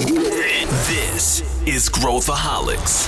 This is Growthaholics.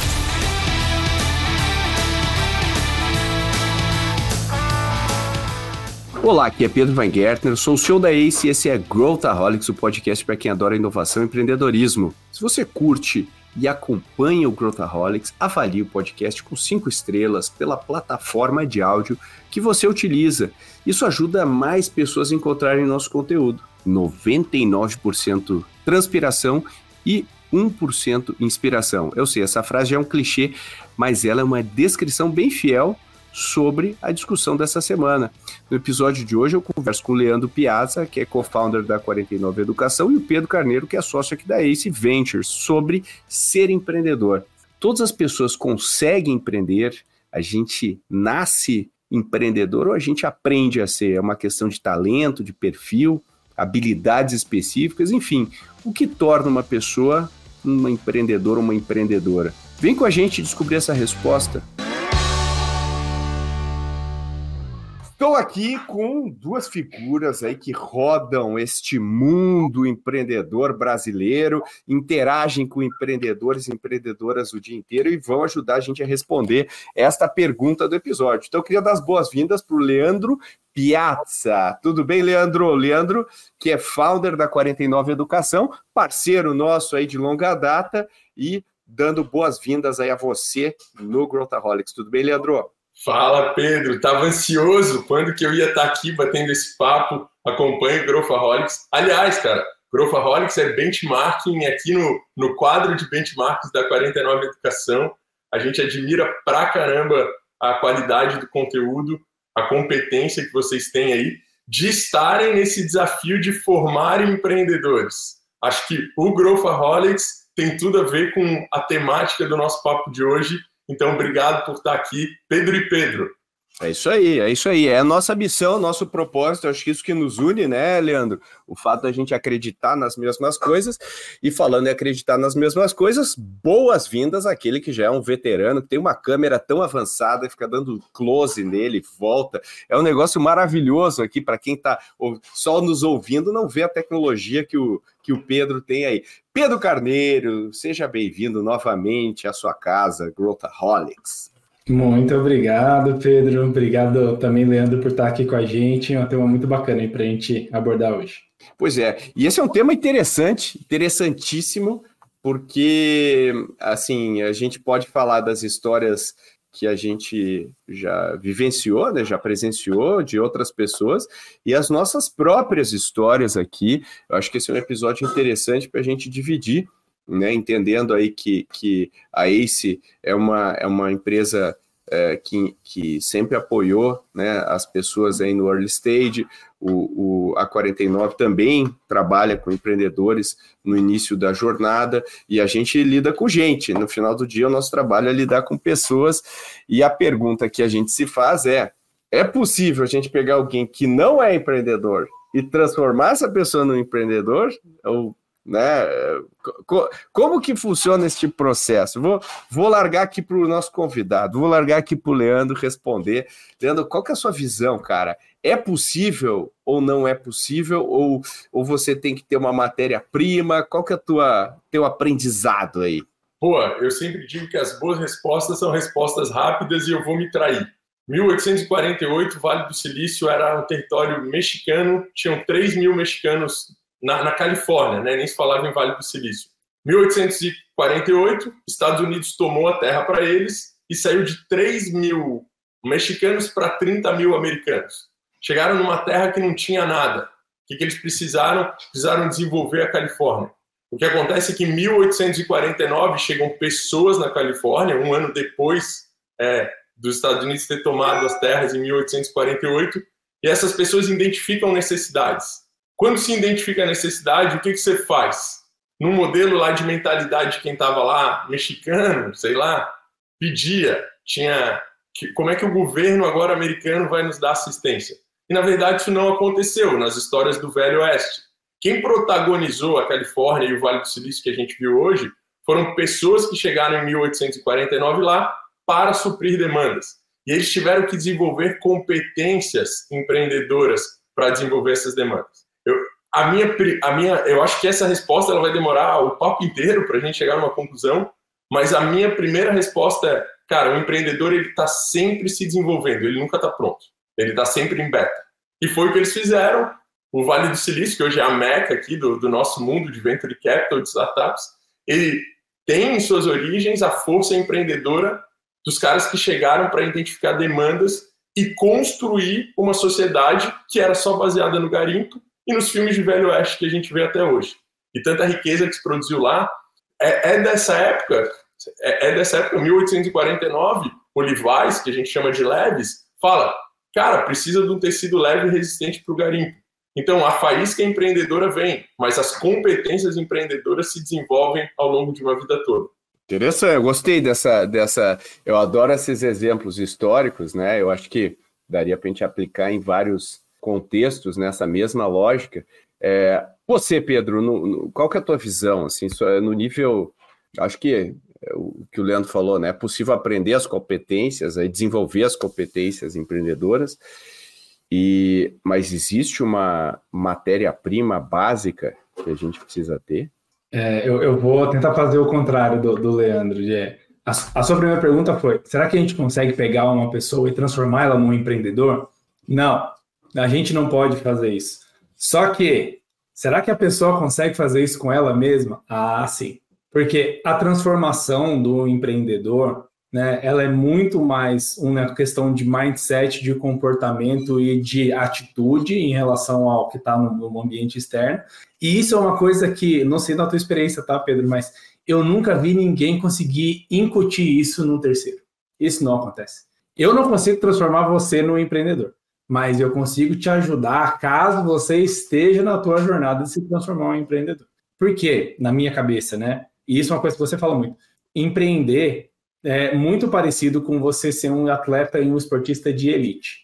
Olá, aqui é Pedro Weingärtner, sou o CEO da ACE e esse é Growthaholics, o podcast para quem adora inovação e empreendedorismo. Se você curte e acompanha o Growthaholics, avalie o podcast com cinco estrelas pela plataforma de áudio que você utiliza. Isso ajuda mais pessoas a encontrarem nosso conteúdo. 99% transpiração e 1% inspiração. Eu sei, essa frase já é um clichê, mas ela é uma descrição bem fiel sobre a discussão dessa semana. No episódio de hoje eu converso com o Leandro Piazza, que é co-founder da 49 Educação, e o Pedro Carneiro, que é sócio aqui da Ace Ventures, sobre ser empreendedor. Todas as pessoas conseguem empreender, a gente nasce empreendedor ou a gente aprende a ser? É uma questão de talento, de perfil, habilidades específicas, enfim, o que torna uma pessoa uma empreendedora ou uma empreendedora? Vem com a gente descobrir essa resposta. Estou aqui com duas figuras aí que rodam este mundo empreendedor brasileiro, interagem com empreendedores e empreendedoras o dia inteiro e vão ajudar a gente a responder esta pergunta do episódio. Então, eu queria dar as boas-vindas para o Leandro Piazza. Tudo bem, Leandro? Leandro, que é founder da 49 Educação, parceiro nosso aí de longa data e dando boas-vindas aí a você no Growthaholics. Tudo bem, Leandro? Fala, Pedro. Tava ansioso quando que eu ia estar tá aqui batendo esse papo. Acompanhe o Growthaholics. Aliás, cara, Growthaholics é benchmarking aqui no, no quadro de benchmarks da 49 Educação. A gente admira pra caramba a qualidade do conteúdo, a competência que vocês têm aí de estarem nesse desafio de formar empreendedores. Acho que o Growthaholics tem tudo a ver com a temática do nosso papo de hoje, então, obrigado por estar aqui, Pedro e Pedro. É isso aí, é isso aí. É a nossa missão, nosso propósito. Acho que isso que nos une, né, Leandro? O fato da gente acreditar nas mesmas coisas. E falando em acreditar nas mesmas coisas, boas-vindas àquele que já é um veterano, que tem uma câmera tão avançada, fica dando close nele, volta. É um negócio maravilhoso aqui para quem está só nos ouvindo, não vê a tecnologia que o, que o Pedro tem aí. Pedro Carneiro, seja bem-vindo novamente à sua casa, Growthaholics. Muito obrigado, Pedro. Obrigado também, Leandro, por estar aqui com a gente. É um tema muito bacana para a gente abordar hoje. Pois é, e esse é um tema interessante, interessantíssimo, porque assim a gente pode falar das histórias que a gente já vivenciou, né, já presenciou de outras pessoas e as nossas próprias histórias aqui. Eu acho que esse é um episódio interessante para a gente dividir né, entendendo aí que, que a ACE é uma, é uma empresa é, que, que sempre apoiou né, as pessoas aí no early stage, o, o, a 49 também trabalha com empreendedores no início da jornada e a gente lida com gente. No final do dia, o nosso trabalho é lidar com pessoas e a pergunta que a gente se faz é: é possível a gente pegar alguém que não é empreendedor e transformar essa pessoa num empreendedor? Ou né? Como que funciona este processo? Vou, vou largar aqui para o nosso convidado, vou largar aqui para o Leandro responder. Leandro, qual que é a sua visão, cara? É possível ou não é possível? Ou, ou você tem que ter uma matéria-prima? Qual que é o teu aprendizado aí? Pô, eu sempre digo que as boas respostas são respostas rápidas e eu vou me trair. 1848, Vale do Silício era um território mexicano, tinham 3 mil mexicanos na, na Califórnia, né? nem se falava em Vale do Silício. 1848, Estados Unidos tomou a terra para eles e saiu de 3 mil mexicanos para 30 mil americanos. Chegaram numa terra que não tinha nada. O que, eles precisaram? Precisaram desenvolver a Califórnia. O que acontece é que em 1849 chegam pessoas na Califórnia, um ano depois é, dos Estados Unidos ter tomado as terras em 1848, e essas pessoas identificam necessidades. Quando se identifica a necessidade, o que, que você faz? No modelo lá de mentalidade de quem estava lá, mexicano, sei lá, pedia, tinha como é que o governo agora americano vai nos dar assistência? E na verdade isso não aconteceu nas histórias do Velho Oeste. Quem protagonizou a Califórnia e o Vale do Silício que a gente viu hoje foram pessoas que chegaram em 1849 lá para suprir demandas. E eles tiveram que desenvolver competências empreendedoras para desenvolver essas demandas. Eu, a minha, a minha, eu acho que essa resposta ela vai demorar o papo inteiro para a gente chegar numa conclusão, mas a minha primeira resposta é, cara, o empreendedor ele está sempre se desenvolvendo, ele nunca está pronto, ele está sempre em beta. E foi o que eles fizeram. O Vale do Silício, que hoje é a meca aqui do, do nosso mundo de venture capital, de startups, ele tem em suas origens a força empreendedora dos caras que chegaram para identificar demandas e construir uma sociedade que era só baseada no garimpo e nos filmes de Velho Oeste que a gente vê até hoje. E tanta riqueza que se produziu lá é, é dessa época, é, é, dessa época, 1849, o Levi's, que a gente chama de leves, fala, cara, precisa de um tecido leve e resistente para o garimpo. Então, a faísca empreendedora vem, mas as competências empreendedoras se desenvolvem ao longo de uma vida toda. Interessante, eu gostei dessa, dessa. Eu adoro esses exemplos históricos, né? Eu acho que daria para a gente aplicar em vários contextos nessa mesma lógica. É, você, Pedro, no, no, qual que é a tua visão? Assim, no nível. Acho que é o que o Leandro falou, né? É possível aprender as competências, aí desenvolver as competências empreendedoras. E, mas existe uma matéria-prima básica que a gente precisa ter? É, eu, eu, vou tentar fazer o contrário do, do Leandro. De, a, a, sua primeira pergunta foi: será que a gente consegue pegar uma pessoa e transformá-la num empreendedor? Não, a gente não pode fazer isso. Só que, será que a pessoa consegue fazer isso com ela mesma? Ah, sim. Porque a transformação do empreendedor né, ela é muito mais uma questão de mindset, de comportamento e de atitude em relação ao que está no, no, ambiente externo. E isso é uma coisa que, não sei da tua experiência, tá, Pedro, mas eu nunca vi ninguém conseguir incutir isso no terceiro. Isso não acontece. Eu não consigo transformar você num empreendedor, mas eu consigo te ajudar caso você esteja na tua jornada de se transformar em empreendedor. Por quê? Na minha cabeça, né? E isso é uma coisa que você fala muito. Empreender é muito parecido com você ser um atleta e um esportista de elite.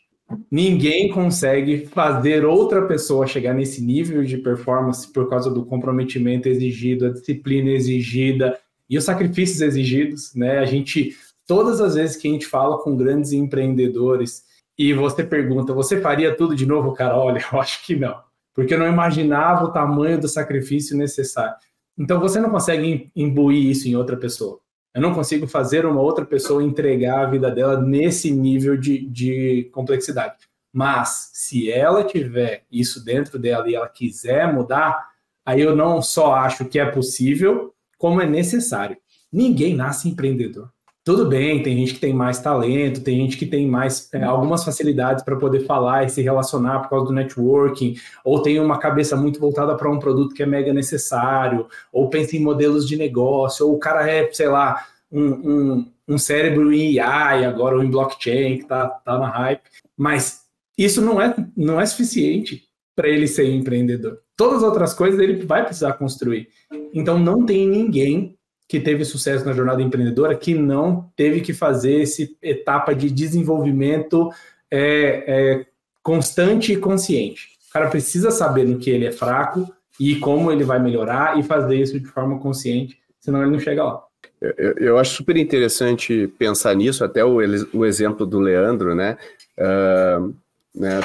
Ninguém consegue fazer outra pessoa chegar nesse nível de performance por causa do comprometimento exigido, a disciplina exigida e os sacrifícios exigidos, né? A gente todas as vezes que a gente fala com grandes empreendedores e você pergunta, você faria tudo de novo, cara? Olha, eu acho que não, porque eu não imaginava o tamanho do sacrifício necessário. Então você não consegue imbuir isso em outra pessoa. Eu não consigo fazer uma outra pessoa entregar a vida dela nesse nível de, de complexidade. Mas se ela tiver isso dentro dela e ela quiser mudar, aí eu não só acho que é possível, como é necessário. Ninguém nasce empreendedor. Tudo bem, tem gente que tem mais talento, tem gente que tem mais é, algumas facilidades para poder falar e se relacionar por causa do networking, ou tem uma cabeça muito voltada para um produto que é mega necessário, ou pensa em modelos de negócio, ou o cara é, sei lá, um, um, um cérebro em AI agora, ou em blockchain, que está tá na hype. Mas isso não é, não é suficiente para ele ser empreendedor. Todas as outras coisas ele vai precisar construir. Então não tem ninguém que teve sucesso na jornada empreendedora que não teve que fazer essa etapa de desenvolvimento é, é, constante e consciente. O cara precisa saber no que ele é fraco e como ele vai melhorar e fazer isso de forma consciente, senão ele não chega lá. Eu, eu acho super interessante pensar nisso, até o, o exemplo do Leandro, né? Uh, né?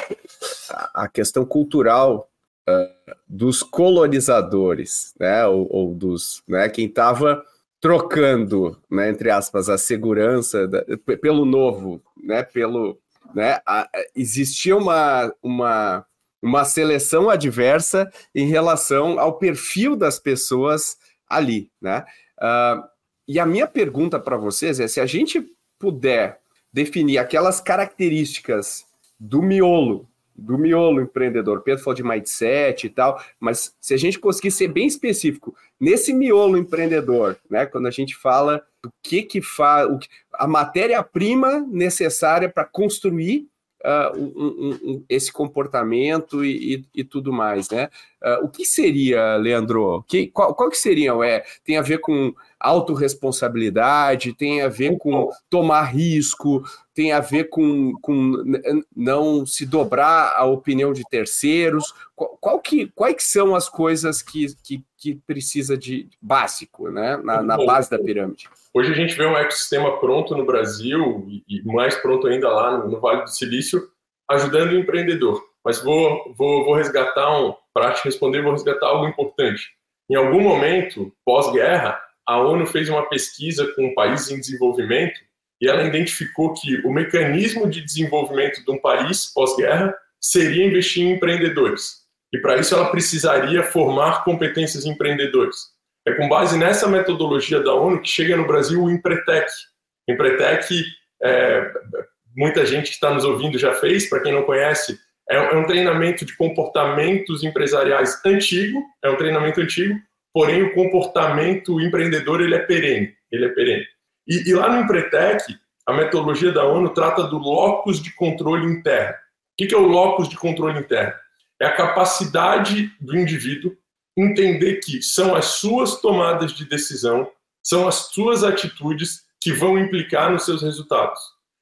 A questão cultural uh, dos colonizadores, né? Ou, ou dos, né? Quem estava trocando, né, entre aspas, a segurança da, pelo novo, né, pelo, né, a, existia uma, uma, uma seleção adversa em relação ao perfil das pessoas ali, né, uh, e a minha pergunta para vocês é se a gente puder definir aquelas características do miolo do miolo empreendedor. Pedro falou de mindset e tal, mas se a gente conseguir ser bem específico nesse miolo empreendedor, né, quando a gente fala do que que faz, a matéria-prima necessária para construir uh, um, um, esse comportamento e, e, e, tudo mais, né? Uh, o que seria, Leandro? Que, qual, qual que seria? Tem a ver com autorresponsabilidade, tem a ver com tomar risco, tem a ver com, com não se dobrar a opinião de terceiros. Qual, qual que, quais são as coisas que, que, que precisa de básico, né? Na, na base da pirâmide? Hoje a gente vê um ecossistema pronto no Brasil e mais pronto ainda lá no, no Vale do Silício, ajudando o empreendedor. mas vou, vou, vou resgatar um, para te responder, vou resgatar algo importante. Em algum momento, pós-guerra, a ONU fez uma pesquisa com países em desenvolvimento e ela identificou que o mecanismo de desenvolvimento de um país pós-guerra seria investir em empreendedores. E para isso ela precisaria formar competências empreendedores. É com base nessa metodologia da ONU que chega no Brasil o Empretec. Empretec, é, muita gente que está nos ouvindo já fez, para quem não conhece, é, é um treinamento de comportamentos empresariais antigo, é um treinamento antigo, porém o comportamento empreendedor ele é perene, ele é perene. E, e lá no Empretec, a metodologia da ONU trata do locus de controle interno. O que é o locus de controle interno? É a capacidade do indivíduo entender que são as suas tomadas de decisão, são as suas atitudes que vão implicar nos seus resultados.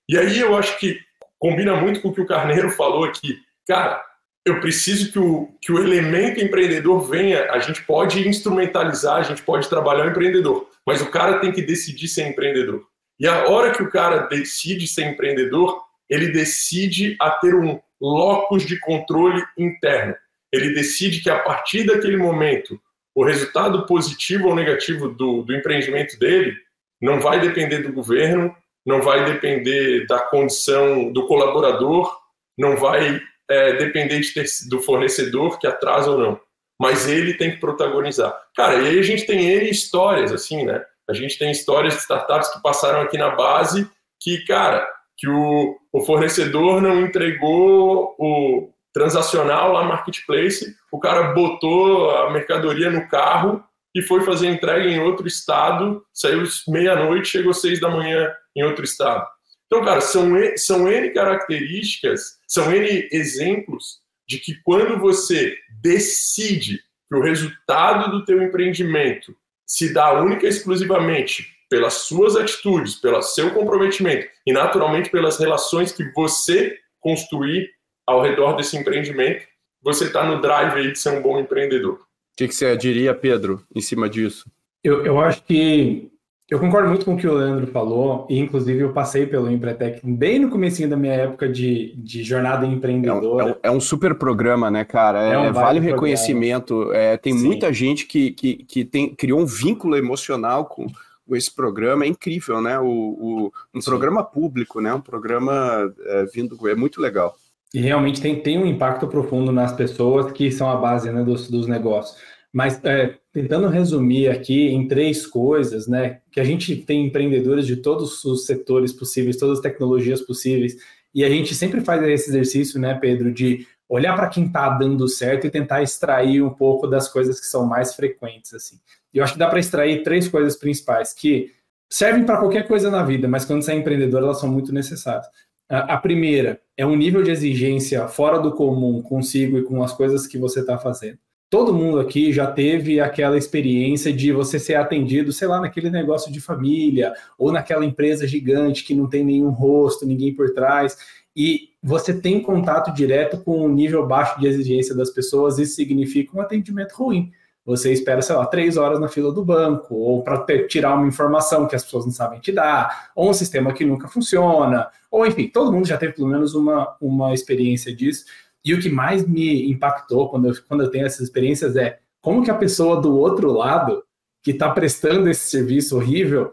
E aí eu acho que combina muito com o que o Carneiro falou aqui. Cara, eu preciso que o, que o elemento empreendedor venha. A gente pode instrumentalizar, a gente pode trabalhar o empreendedor, mas o cara tem que decidir ser empreendedor. E a hora que o cara decide ser empreendedor, ele decide a ter um locus de controle interno. Ele decide que a partir daquele momento, o resultado positivo ou negativo do, do empreendimento dele não vai depender do governo, não vai depender da condição do colaborador, não vai é, depender de ter, do fornecedor que atrasa ou não. Mas ele tem que protagonizar. Cara, e aí a gente tem N histórias, assim, né? A gente tem histórias de startups que passaram aqui na base que, cara, que o, o fornecedor não entregou o transacional lá marketplace, o cara botou a mercadoria no carro e foi fazer entrega em outro estado, saiu meia-noite, chegou seis da manhã em outro estado. Então, cara, são, são N características, são N exemplos de que quando você decide que o resultado do teu empreendimento se dá única e exclusivamente pelas suas atitudes, pelo seu comprometimento e, naturalmente, pelas relações que você construir ao redor desse empreendimento, você está no drive aí de ser um bom empreendedor. O que, que, você diria, Pedro, em cima disso? Eu, eu acho que eu concordo muito com o que o Leandro falou, e inclusive eu passei pelo Empretec bem no comecinho da minha época de, de jornada empreendedora. É um, é um, super programa, né, cara? É, é um vale o reconhecimento. É, tem Sim. muita gente que, que, que tem, criou um vínculo emocional com esse programa. É incrível, né? O, o um Sim. programa público, né? Um programa é, vindo. É muito legal. E realmente tem, tem um impacto profundo nas pessoas que são a base né, dos, dos negócios. Mas é, tentando resumir aqui em três coisas, né? Que a gente tem empreendedores de todos os setores possíveis, todas as tecnologias possíveis, e a gente sempre faz esse exercício, né, Pedro, de olhar para quem está dando certo e tentar extrair um pouco das coisas que são mais frequentes, assim. E eu acho que dá para extrair três coisas principais que servem para qualquer coisa na vida, mas quando você é empreendedor, elas são muito necessárias. A, primeira é um nível de exigência fora do comum consigo e com as coisas que você está fazendo todo mundo aqui já teve aquela experiência de você ser atendido, sei lá, naquele negócio de família ou naquela empresa gigante que não tem nenhum rosto, ninguém por trás, e você tem contato direto com um nível baixo de exigência das pessoas, isso significa um atendimento ruim. Você espera, sei lá, três horas na fila do banco, ou para tirar uma informação que as pessoas não sabem te dar, ou um sistema que nunca funciona, ou enfim, todo mundo já teve pelo menos uma, uma experiência disso. E o que mais me impactou quando eu, quando eu tenho essas experiências é como que a pessoa do outro lado, que está prestando esse serviço horrível,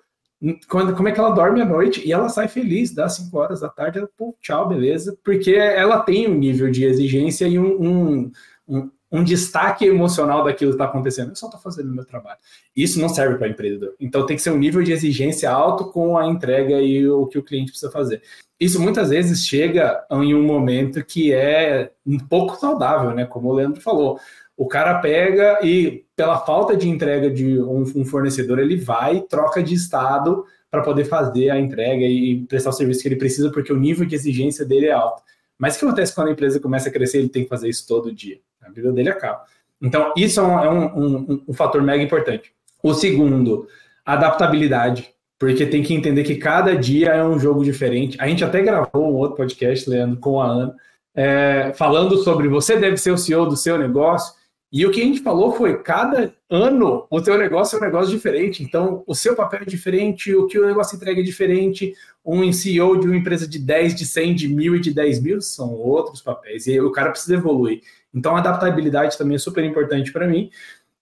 quando, como é que ela dorme à noite e ela sai feliz, dá 5 horas da tarde, ela, pô, tchau, beleza, porque ela tem um nível de exigência e um, um, um, um destaque emocional daquilo que está acontecendo. Eu só estou fazendo o meu trabalho. Isso não serve para empreendedor. Então tem que ser um nível de exigência alto com a entrega e o que o cliente precisa fazer isso muitas vezes chega em um momento que é um pouco saudável, né? Como o Leandro falou. O cara pega e, pela falta de entrega de um, um fornecedor, ele vai, troca de estado para poder fazer a entrega e prestar o serviço que ele precisa, porque o nível de exigência dele é alto. Mas o que acontece quando a empresa começa a crescer? Ele tem que fazer isso todo dia. A vida dele acaba. Então, isso é um, é um, um, um fator mega importante. O segundo, adaptabilidade porque tem que entender que cada dia é um jogo diferente. A gente até gravou um outro podcast, Leandro, com a Ana, é, falando sobre você deve ser o CEO do seu negócio, E o que a gente falou foi, cada ano o teu negócio é um negócio diferente. Então, o seu papel é diferente, o que o negócio entrega é diferente. Um CEO de uma empresa de 10, de 100, de mil e de 10 mil são outros papéis. E o cara precisa evoluir. Então, a adaptabilidade também é super importante para mim.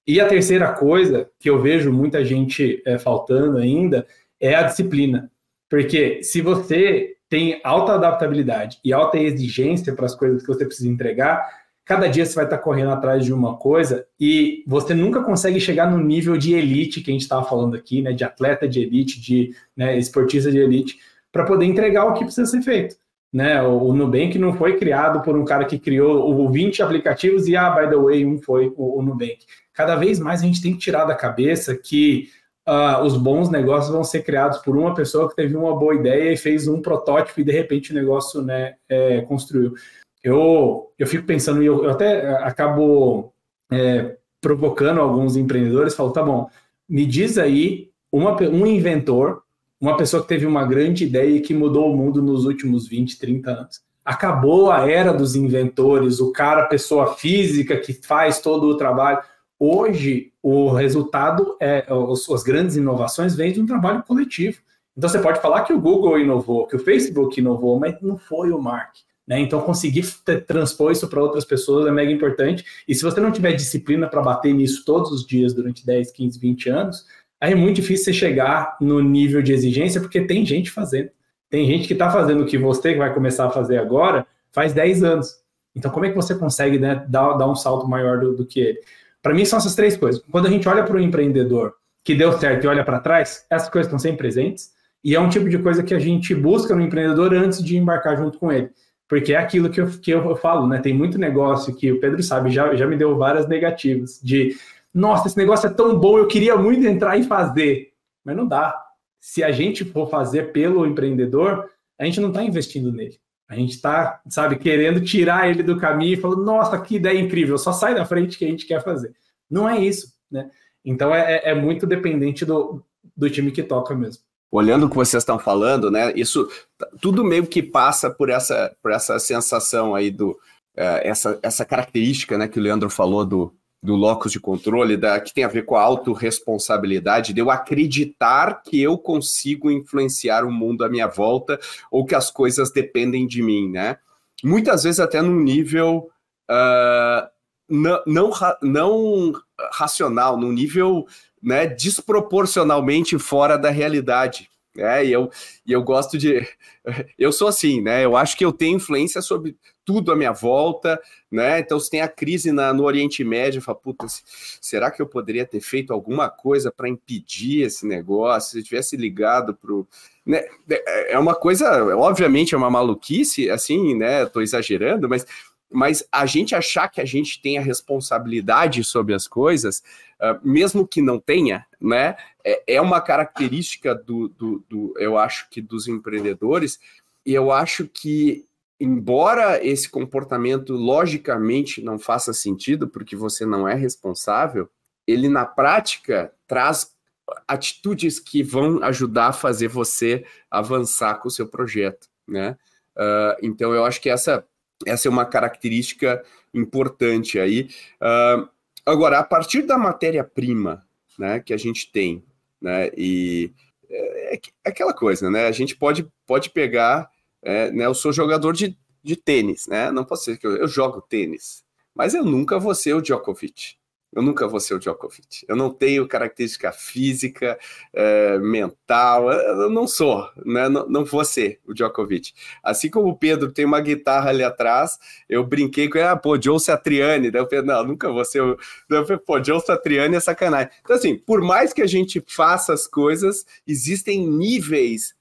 E a terceira coisa que eu vejo muita gente é, faltando ainda é a disciplina. Porque se você tem alta adaptabilidade e alta exigência para as coisas que você precisa entregar, cada dia você vai estar correndo atrás de uma coisa e você nunca consegue chegar no nível de elite que a gente estava falando aqui, né, de atleta de elite, de né, esportista de elite, para poder entregar o que precisa ser feito. Né? O, Nubank não foi criado por um cara que criou o 20 aplicativos e, ah, by the way, um foi o, o Nubank. Cada vez mais a gente tem que tirar da cabeça que uh, os bons negócios vão ser criados por uma pessoa que teve uma boa ideia e fez um protótipo e de repente o negócio né, é, construiu eu, eu fico pensando, e eu, eu até eh, acabo é, provocando alguns empreendedores, falo, tá bom, me diz aí uma, um inventor, uma pessoa que teve uma grande ideia e que mudou o mundo nos últimos 20, 30 anos. Acabou a era dos inventores, o cara, pessoa física que faz todo o trabalho. Hoje, o resultado é as grandes inovações vêm de um trabalho coletivo. Então, você pode falar que o Google inovou, que o Facebook inovou, mas não foi o Mark. Né? Então, conseguir transpor isso para outras pessoas é mega importante. E se você não tiver disciplina para bater nisso todos os dias durante 10, 15, 20 anos, aí é muito difícil você chegar no nível de exigência, porque tem gente fazendo. Tem gente que está fazendo o que você vai começar a fazer agora faz 10 anos. Então, como é que você consegue né, dar, dar um salto maior do, do que ele? Para mim, são essas três coisas. Quando a gente olha para o empreendedor que deu certo e olha para trás, essas coisas estão sempre presentes. E é um tipo de coisa que a gente busca no empreendedor antes de embarcar junto com ele. Porque é aquilo que eu, que eu falo, né? Tem muito negócio que o Pedro sabe, já, já me deu várias negativas. De, nossa, esse negócio é tão bom, eu queria muito entrar e fazer. Mas não dá. Se a gente for fazer pelo empreendedor, a gente não está investindo nele. A gente está, sabe, querendo tirar ele do caminho e falando, nossa, que ideia incrível, só sai da frente que a gente quer fazer. Não é isso, né? Então é, é muito dependente do, do time que toca mesmo olhando o que vocês estão falando, né? Isso tudo meio que passa por essa, por essa sensação aí do uh, essa, essa característica, né, que o Leandro falou do, do locus de controle, da, que tem a ver com a autorresponsabilidade, de eu acreditar que eu consigo influenciar o mundo à minha volta ou que as coisas dependem de mim, né? Muitas vezes até num nível uh, não, não, não racional, num nível né, desproporcionalmente fora da realidade. É, e eu, e eu gosto de. Eu sou assim, né? Eu acho que eu tenho influência sobre tudo à minha volta, né? Então, se tem a crise na, no Oriente Médio, eu falo, puta, será que eu poderia ter feito alguma coisa para impedir esse negócio? Se eu tivesse ligado para né? É, é uma coisa, obviamente, é uma maluquice, assim, né? Estou exagerando, mas mas a gente achar que a gente tem a responsabilidade sobre as coisas, uh, mesmo que não tenha, né, é, é uma característica do, do, do, eu acho que dos empreendedores, e eu acho que, embora esse comportamento logicamente não faça sentido, porque você não é responsável, ele na prática traz atitudes que vão ajudar a fazer você avançar com o seu projeto, né? Uh, então eu acho que essa essa é uma característica importante aí. Uh, agora, a partir da matéria-prima né, que a gente tem, né, e é, é, aquela coisa, né? A gente pode, pode pegar, é, né? Eu sou jogador de, de tênis, né? Não posso ser que eu, eu jogo tênis, mas eu nunca vou ser o Djokovic, eu nunca vou ser o Djokovic. Eu não tenho característica física, é, mental, eu não sou, né? não, não vou ser o Djokovic. Assim como o Pedro tem uma guitarra ali atrás, eu brinquei com ele, ah, pô, Joe Satriani. Daí eu falei, não, nunca vou ser o. Falei, pô, Joe Satriani é sacanagem. Então, assim, por mais que a gente faça as coisas, existem níveis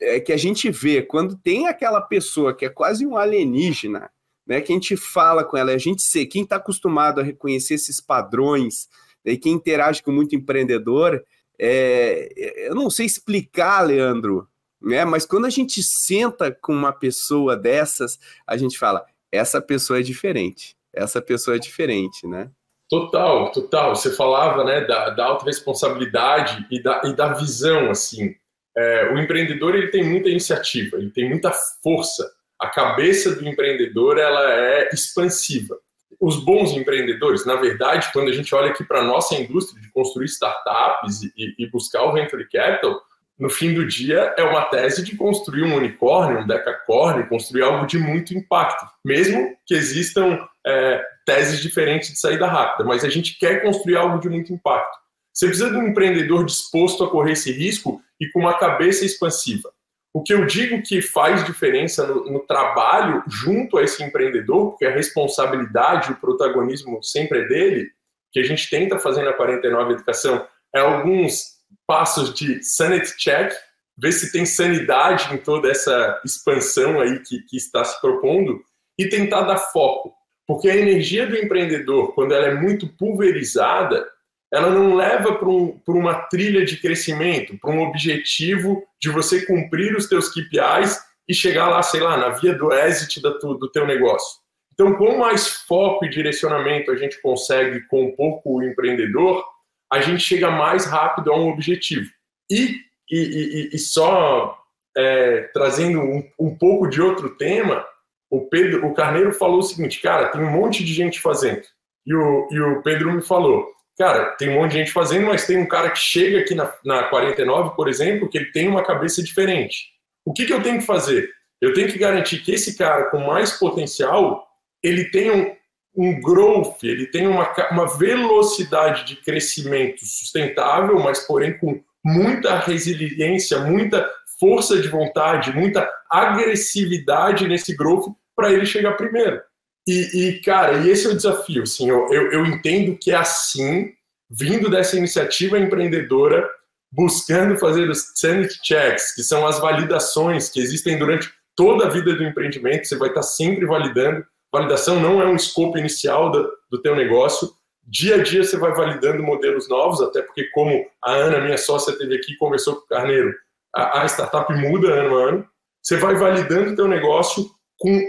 é, que a gente vê quando tem aquela pessoa que é quase um alienígena né? Que a gente fala com ela, a gente ser quem está acostumado a reconhecer esses padrões, né, e quem interage com muito empreendedor, é, eu não sei explicar, Leandro, né? Mas quando a gente senta com uma pessoa dessas, a gente fala, essa pessoa é diferente, essa pessoa é diferente, né? Total, total. Você falava, né, da, da autorresponsabilidade e da, e da visão, assim. É, o empreendedor, ele tem muita iniciativa, ele tem muita força, a cabeça do empreendedor ela é expansiva. os bons empreendedores, na verdade, quando a gente olha aqui para a nossa indústria de construir startups e, e, buscar o venture capital, no fim do dia é uma tese de construir um unicórnio, um decacorn, construir algo de muito impacto, mesmo que existam é, teses diferentes de saída rápida, mas a gente quer construir algo de muito impacto. Você precisa de um empreendedor disposto a correr esse risco e com uma cabeça expansiva. O que eu digo que faz diferença no, no, trabalho junto a esse empreendedor, porque a responsabilidade, o protagonismo sempre é dele, que a gente tenta fazer na 49 Educação, é alguns passos de sanity check, ver se tem sanidade em toda essa expansão aí que, que está se propondo, e tentar dar foco. Porque a energia do empreendedor, quando ela é muito pulverizada, ela não leva para um, uma trilha de crescimento, para um objetivo de você cumprir os teus KPIs e chegar lá, sei lá, na via do exit da tu, do teu negócio. Então, com mais foco e direcionamento a gente consegue com um pouco o empreendedor, a gente chega mais rápido a um objetivo. E, e, e, e só é, trazendo um, um pouco de outro tema, o Pedro, o Carneiro falou o seguinte, cara, tem um monte de gente fazendo. E o, e o Pedro me falou, cara, tem um monte de gente fazendo, mas tem um cara que chega aqui na, na 49, por exemplo, que ele tem uma cabeça diferente. O que, que eu tenho que fazer? Eu tenho que garantir que esse cara com mais potencial, ele tenha um, um growth, ele tenha uma, uma velocidade de crescimento sustentável, mas porém com muita resiliência, muita força de vontade, muita agressividade nesse growth para ele chegar primeiro. E, e, cara, e esse é o desafio. Assim, eu, eu, eu entendo que é assim, vindo dessa iniciativa empreendedora, buscando fazer os sanity checks, que são as validações que existem durante toda a vida do empreendimento, você vai estar sempre validando. Validação não é um escopo inicial do, do teu negócio. Dia a dia você vai validando modelos novos, até porque como a Ana, minha sócia, teve aqui conversou com o Carneiro, a, a startup muda ano a ano. Você vai validando o teu negócio com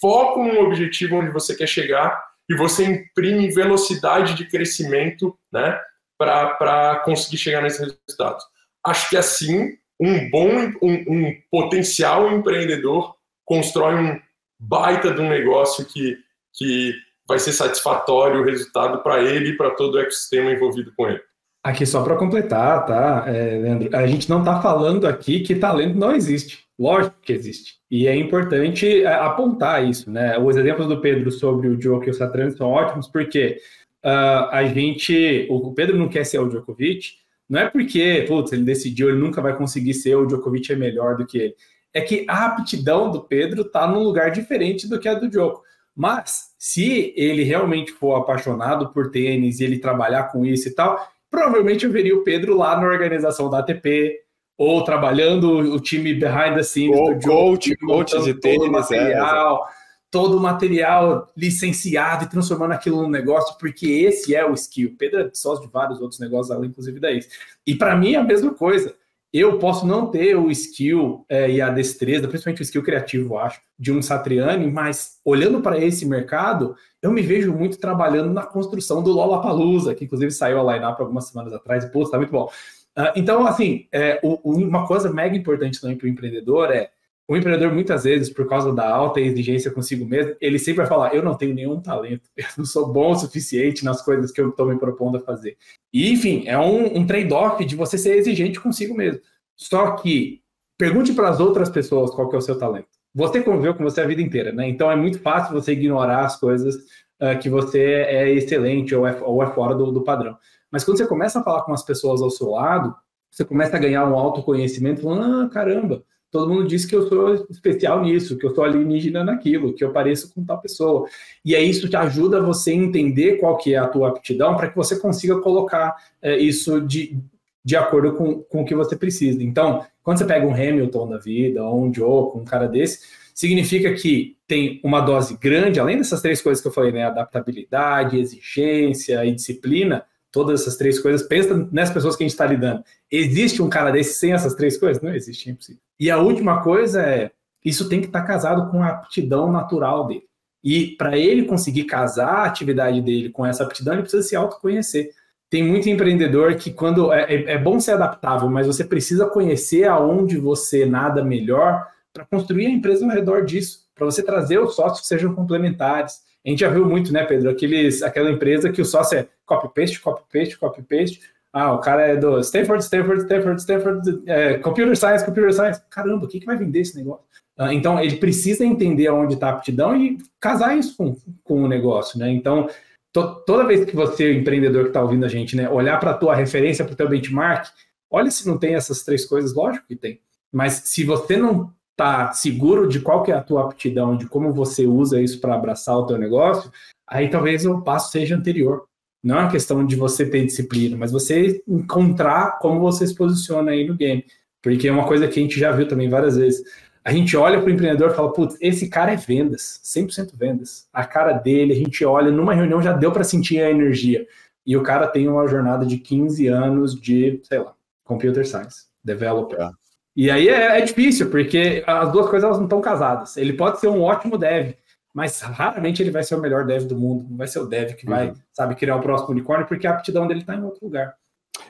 foco no objetivo onde você quer chegar e você imprime velocidade de crescimento né, para conseguir chegar nesses resultados. Acho que assim, um bom, um, um potencial empreendedor constrói um baita de um negócio que, que vai ser satisfatório o resultado para ele e para todo o ecossistema envolvido com ele. Aqui só para completar, tá, é, Leandro? A gente não está falando aqui que talento não existe. Lógico que existe. E é importante é, apontar isso, né? Os exemplos do Pedro sobre o Djokovic e o Satran são ótimos, porque uh, a gente. O Pedro não quer ser o Djokovic, não é porque, putz, ele decidiu, ele nunca vai conseguir ser, o Djokovic é melhor do que ele. É que a aptidão do Pedro está num lugar diferente do que a do Djokovic. Mas, se ele realmente for apaixonado por tênis e ele trabalhar com isso e tal, provavelmente eu veria o Pedro lá na organização da ATP, ou trabalhando o time behind the scenes ou do coach, coach de tênis, todo material, é, todo o material licenciado e transformando aquilo num negócio, porque esse é o skill. Pedro é sócio de vários outros negócios, além inclusive daí. E para mim é a mesma coisa. Eu posso não ter o skill é, e a destreza, principalmente o skill criativo, acho, de um Satriani, mas olhando para esse mercado, eu me vejo muito trabalhando na construção do Lollapalooza, que inclusive saiu a line-up algumas semanas atrás, e pô, está muito bom. Uh, então, assim, é, o, uma coisa mega importante também para o empreendedor é o empreendedor, muitas vezes, por causa da alta exigência consigo mesmo, ele sempre vai falar: eu não tenho nenhum talento, eu não sou bom o suficiente nas coisas que eu estou me propondo a fazer. E, enfim, é um, um trade-off de você ser exigente consigo mesmo. Só que pergunte para as outras pessoas qual que é o seu talento. Você conviveu com você a vida inteira, né? Então é muito fácil você ignorar as coisas uh, que você é excelente ou é, ou é fora do, do padrão. Mas quando você começa a falar com as pessoas ao seu lado, você começa a ganhar um autoconhecimento, falando, ah, caramba, todo mundo diz que eu sou especial nisso, que eu sou alienígena naquilo, que eu pareço com tal pessoa. E aí isso te ajuda você a entender qual que é a tua aptidão para que você consiga colocar é, isso de, de acordo com, com o que você precisa. Então, quando você pega um Hamilton da vida, ou um Joe, um cara desse, significa que tem uma dose grande, além dessas três coisas que eu falei, né? Adaptabilidade, exigência e disciplina, todas essas três coisas, pensa nessas pessoas que a gente está lidando. Existe um cara desse sem essas três coisas? Não existe, é impossível. E a última coisa é, isso tem que estar tá casado com a aptidão natural dele. E para ele conseguir casar a atividade dele com essa aptidão, ele precisa se autoconhecer. Tem muito empreendedor que quando é, é, é bom ser adaptável, mas você precisa conhecer aonde você nada melhor para construir a empresa ao redor disso, para você trazer os sócios que sejam complementares A gente já viu muito, né, Pedro? Aqueles, aquela empresa que o sócio é copy-paste, copy-paste, copy-paste. Ah, o cara é do Stanford, Stanford, Stanford, Stanford, é, Computer Science, Computer Science. Caramba, o que, que vai vender esse negócio? Ah, então, ele precisa entender onde está a aptidão e casar isso com, com o negócio, né? Então, to, toda vez que você, empreendedor que está ouvindo a gente, né, olhar para a tua referência, para o teu benchmark, olha se não tem essas três coisas, lógico que tem. Mas se você não está seguro de qual que é a tua aptidão, de como você usa isso para abraçar o teu negócio, aí talvez o passo seja anterior. Não é uma questão de você ter disciplina, mas você encontrar como você se posiciona aí no game. Porque é uma coisa que a gente já viu também várias vezes. A gente olha para o empreendedor e fala, putz, esse cara é vendas, 100% vendas. A cara dele, a gente olha, numa reunião já deu para sentir a energia. E o cara tem uma jornada de 15 anos de, sei lá, computer science, developer. É. E aí é, é, difícil, porque as duas coisas elas não estão casadas. Ele pode ser um ótimo dev, mas raramente ele vai ser o melhor dev do mundo. Não vai ser o dev que vai, uhum. sabe, criar o próximo unicórnio, porque a aptidão dele está em outro lugar.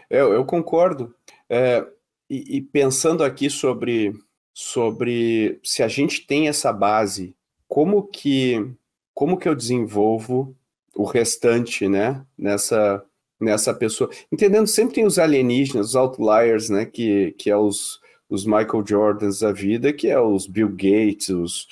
Eu, eu concordo. É, e, e, pensando aqui sobre, sobre se a gente tem essa base, como que, como que eu desenvolvo o restante, né, nessa, nessa pessoa? Entendendo, sempre tem os alienígenas, os outliers, né, que, que é os, os Michael Jordans da vida, que é os Bill Gates, os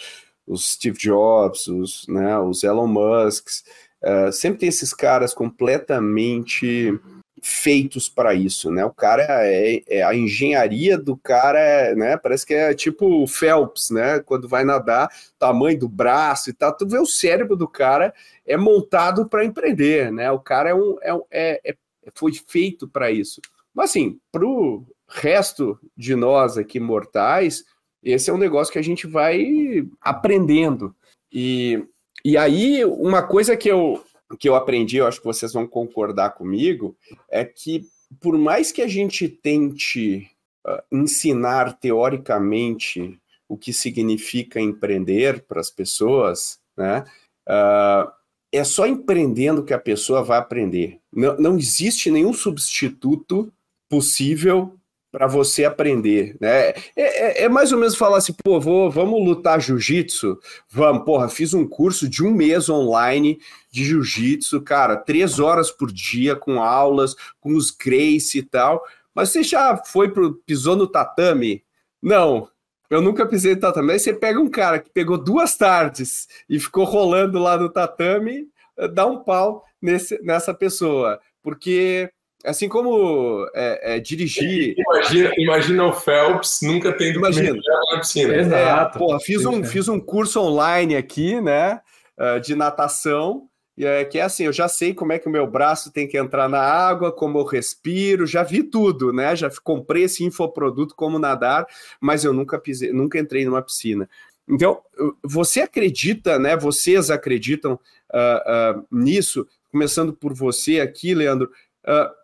os Steve Jobs, os, né, os Elon Musks, uh, sempre tem esses caras completamente feitos para isso, né? O cara é, é, a engenharia do cara, né? Parece que é tipo o Phelps, né? Quando vai nadar, tamanho do braço e tal, tu vê o cérebro do cara é montado para empreender, né? O cara é um, é, é, é foi feito para isso. Mas assim, para o resto de nós aqui mortais, esse é um negócio que a gente vai aprendendo. E, e aí, uma coisa que eu, que eu aprendi, eu acho que vocês vão concordar comigo, é que por mais que a gente tente uh, ensinar teoricamente o que significa empreender para as pessoas, né? Uh, é só empreendendo que a pessoa vai aprender. Não, não existe nenhum substituto possível para você aprender, né? É, é, é, mais ou menos falar assim, pô, vou, vamos lutar jiu-jitsu? Vamos, porra, fiz um curso de um mês online de jiu-jitsu, cara, três horas por dia com aulas, com os Grace e tal. Mas você já foi pro pisou no tatame? Não, eu nunca pisei no tatame. Aí você pega um cara que pegou duas tardes e ficou rolando lá no tatame, dá um pau nesse, nessa pessoa, porque assim como é, é, dirigir. Imagina, imagina o Phelps nunca tendo imagina. na piscina. Exato. É, porra, fiz, um, fiz um curso online aqui, né? Uh, de natação. E é que é assim, eu já sei como é que o meu braço tem que entrar na água, como eu respiro, já vi tudo, né? Já comprei esse infoproduto como nadar, mas eu nunca pisei, nunca entrei numa piscina. Então, você acredita, né? Vocês acreditam uh, uh, nisso? Começando por você aqui, Leandro. Uh,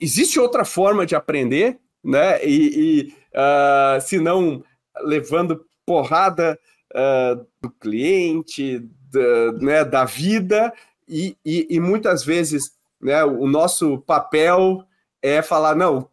existe outra forma de aprender, né? E, e uh, se não levando porrada uh, do cliente, da, né, da vida, e, e, e, muitas vezes né, o nosso papel é falar: não,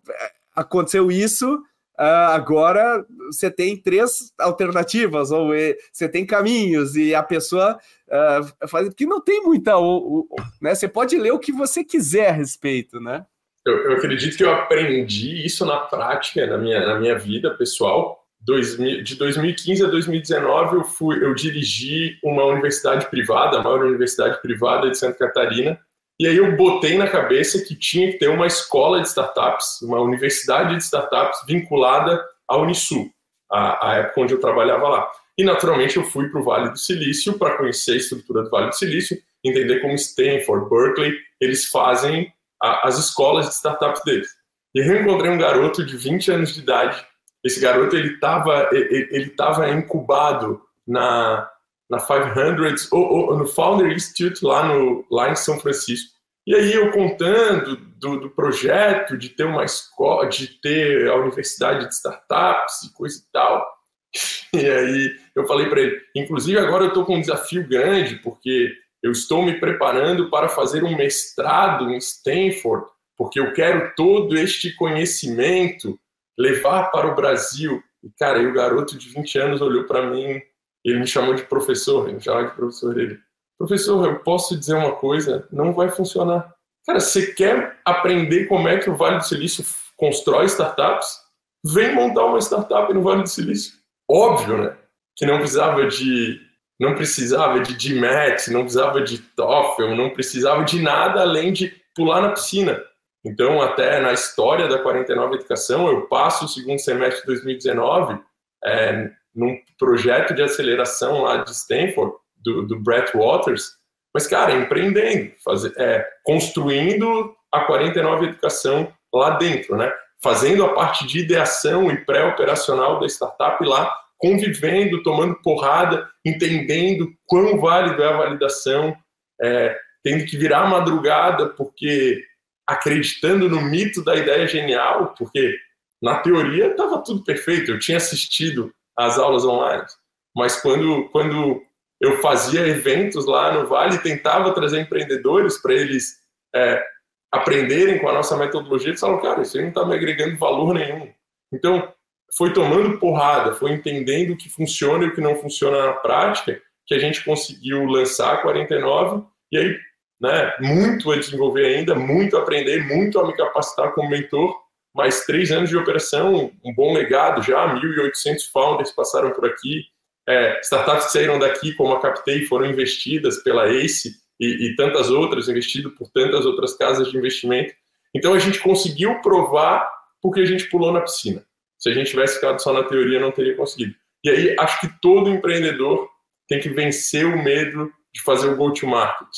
aconteceu isso. Uh, agora você tem três alternativas, ou você tem caminhos, e a pessoa uh, faz. Porque não tem muita. Ou, ou, né? Você pode ler o que você quiser a respeito, né? Eu, eu, acredito que eu aprendi isso na prática, na minha, na minha vida pessoal. 2000, de 2015 a 2019, eu, fui, eu dirigi uma universidade privada, a maior universidade privada de Santa Catarina, e aí eu botei na cabeça que tinha que ter uma escola de startups, uma universidade de startups vinculada à Unisul, a, a época onde eu trabalhava lá. E naturalmente eu fui para o Vale do Silício para conhecer a estrutura do Vale do Silício, entender como Stanford, Berkeley, eles fazem a, as escolas de startups deles. E reencontrei um garoto de 20 anos de idade. Esse garoto ele estava ele, ele tava incubado na na 500 ou, ou, no Founder Institute lá no lá em São Francisco. E aí eu contando do, do projeto de ter uma escola, de ter a universidade de startups e coisa e tal. E aí eu falei para ele, inclusive agora eu estou com um desafio grande porque eu estou me preparando para fazer um mestrado em Stanford, porque eu quero todo este conhecimento levar para o Brasil. E, cara, e o garoto de 20 anos olhou para mim, ele me chamou de professor, ele me chamava de professor dele. professor, eu posso dizer uma coisa, não vai funcionar. Cara, você quer aprender como é que o Vale do Silício constrói startups? Vem montar uma startup no Vale do Silício. Óbvio, né? Que não precisava de não precisava de GMAT, não precisava de TOEFL, não precisava de nada além de pular na piscina. Então, até na história da 49 Educação, eu passo o segundo semestre de 2019 é, num projeto de aceleração lá de Stanford, do, do Brett Waters, mas, cara, empreendendo, fazer, é, construindo a 49 Educação lá dentro, né? Fazendo a parte de ideação e pré-operacional da startup lá, convivendo, tomando porrada, entendendo quão válido é a validação, é, tendo que virar madrugada porque acreditando no mito da ideia genial, porque na teoria estava tudo perfeito, eu tinha assistido às aulas online, mas quando, quando eu fazia eventos lá no Vale, tentava trazer empreendedores para eles é, aprenderem com a nossa metodologia, eles falaram, cara, isso aí não está me agregando valor nenhum. Então, foi tomando porrada, foi entendendo o que funciona e o que não funciona na prática, que a gente conseguiu lançar a 49, e aí, né, muito a desenvolver ainda, muito a aprender, muito a me capacitar como mentor, mais três anos de operação, um bom legado já, 1.800 founders passaram por aqui, é, startups saíram daqui, como a Captei, foram investidas pela ACE e, e tantas outras, investido por tantas outras casas de investimento. Então a gente conseguiu provar porque a gente pulou na piscina. Se a gente tivesse ficado só na teoria, não teria conseguido. E aí acho que todo empreendedor tem que vencer o medo de fazer o go-to-market,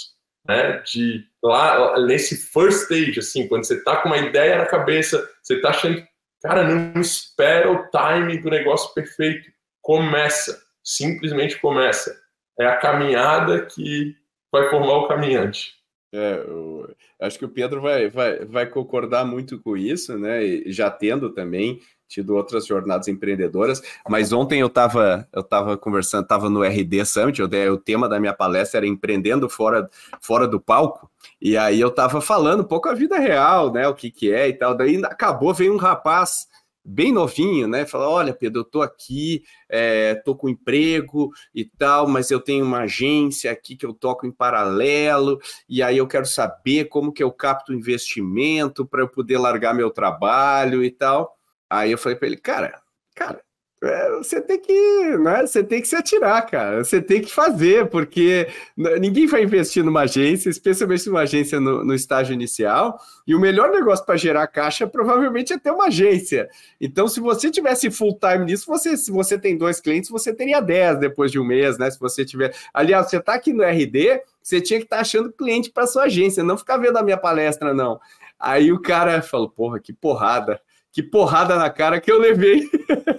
né? De lá nesse first stage, assim, quando você está com uma ideia na cabeça, você está achando, cara, não espera o time do negócio perfeito, começa simplesmente começa. É a caminhada que vai formar o caminhante. É, eu acho que o Pedro vai, vai, vai concordar muito com isso, né? E já tendo também tido outras jornadas empreendedoras, mas ontem eu estava eu tava conversando, estava no RD Summit, eu, o tema da minha palestra era empreendendo fora, fora do palco, e aí eu estava falando um pouco a vida real, né? O que, que é e tal. Daí acabou, veio um rapaz bem novinho, né? Fala, olha, Pedro, eu tô aqui, é, tô com emprego e tal, mas eu tenho uma agência aqui que eu toco em paralelo, e aí eu quero saber como que eu capto investimento para eu poder largar meu trabalho e tal. Aí eu falei para ele, cara, cara, é, você tem que, né? Você tem que se atirar, cara. Você tem que fazer, porque ninguém vai investir numa agência, especialmente numa agência no, no estágio inicial. E o melhor negócio para gerar caixa provavelmente é ter uma agência. Então, se você tivesse full time nisso, você, se você tem dois clientes, você teria dez depois de um mês, né? Se você tiver. Aliás, você está aqui no RD, você tinha que estar tá achando cliente para sua agência, não ficar vendo a minha palestra, não. Aí o cara falou: porra, que porrada que porrada na cara que eu levei.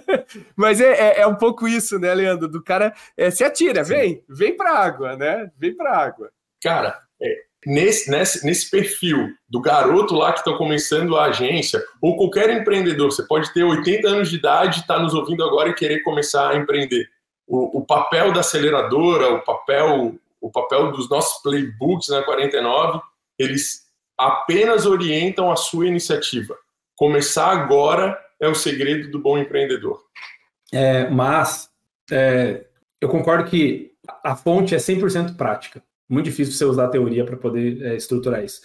Mas é, é, é, um pouco isso, né, Leandro? Do cara é, se atira, vem, vem para água, né? Vem para água. Cara, é, nesse, nesse, nesse perfil do garoto lá que está começando a agência, ou qualquer empreendedor, você pode ter 80 anos de idade, está nos ouvindo agora e querer começar a empreender. O, o papel da aceleradora, o papel, o papel dos nossos playbooks na 49, eles apenas orientam a sua iniciativa Começar agora é o segredo do bom empreendedor. É, mas é, eu concordo que a fonte é 100% prática. Muito difícil você usar a teoria para poder é, estruturar isso.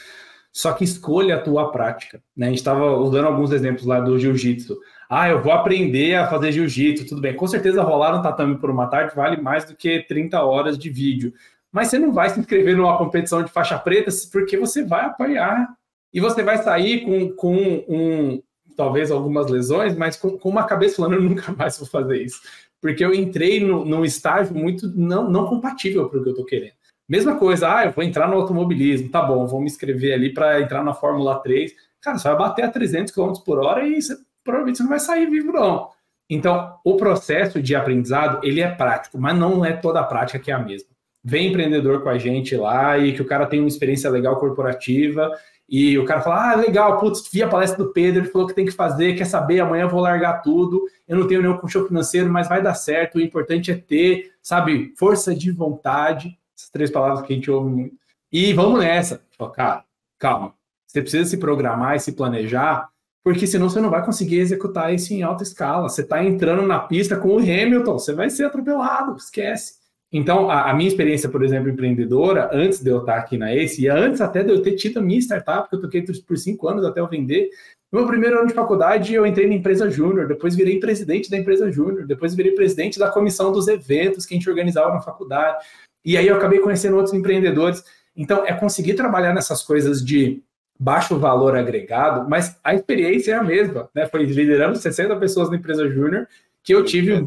Só que escolha a tua prática. Né? A gente estava usando alguns exemplos lá do jiu-jitsu. Ah, eu vou aprender a fazer jiu-jitsu, tudo bem. Com certeza rolar um tatame por uma tarde vale mais do que 30 horas de vídeo. Mas você não vai se inscrever numa competição de faixa preta porque você vai apanhar e você vai sair com, com um, talvez algumas lesões, mas com, com, uma cabeça falando, eu nunca mais vou fazer isso. Porque eu entrei no, num estágio muito não, não compatível para o que eu estou querendo. Mesma coisa, ah, eu vou entrar no automobilismo, tá bom, vou me inscrever ali para entrar na Fórmula 3. Cara, você vai bater a 300 km por hora e você, provavelmente você não vai sair vivo, não. Então, o processo de aprendizado, ele é prático, mas não é toda a prática que é a mesma. Vem empreendedor com a gente lá e que o cara tem uma experiência legal corporativa e o cara fala: Ah, legal, putz, vi a palestra do Pedro, ele falou que tem que fazer, quer saber, amanhã eu vou largar tudo, eu não tenho nenhum controle financeiro, mas vai dar certo, o importante é ter, sabe, força de vontade, essas três palavras que a gente ouve muito. E vamos nessa. Fala, cara, calma. Você precisa se programar e se planejar, porque senão você não vai conseguir executar isso em alta escala. Você está entrando na pista com o Hamilton, você vai ser atropelado, esquece. Então, a, a, minha experiência, por exemplo, empreendedora, antes de eu estar aqui na ACE, e antes até de eu ter tido a minha startup, que eu toquei por cinco anos até eu vender, no meu primeiro ano de faculdade, eu entrei na empresa júnior, depois virei presidente da empresa júnior, depois virei presidente da comissão dos eventos que a gente organizava na faculdade. E aí eu acabei conhecendo outros empreendedores. Então, é conseguir trabalhar nessas coisas de baixo valor agregado, mas a experiência é a mesma, né? Foi liderando 60 pessoas na empresa júnior que eu tive. Tem,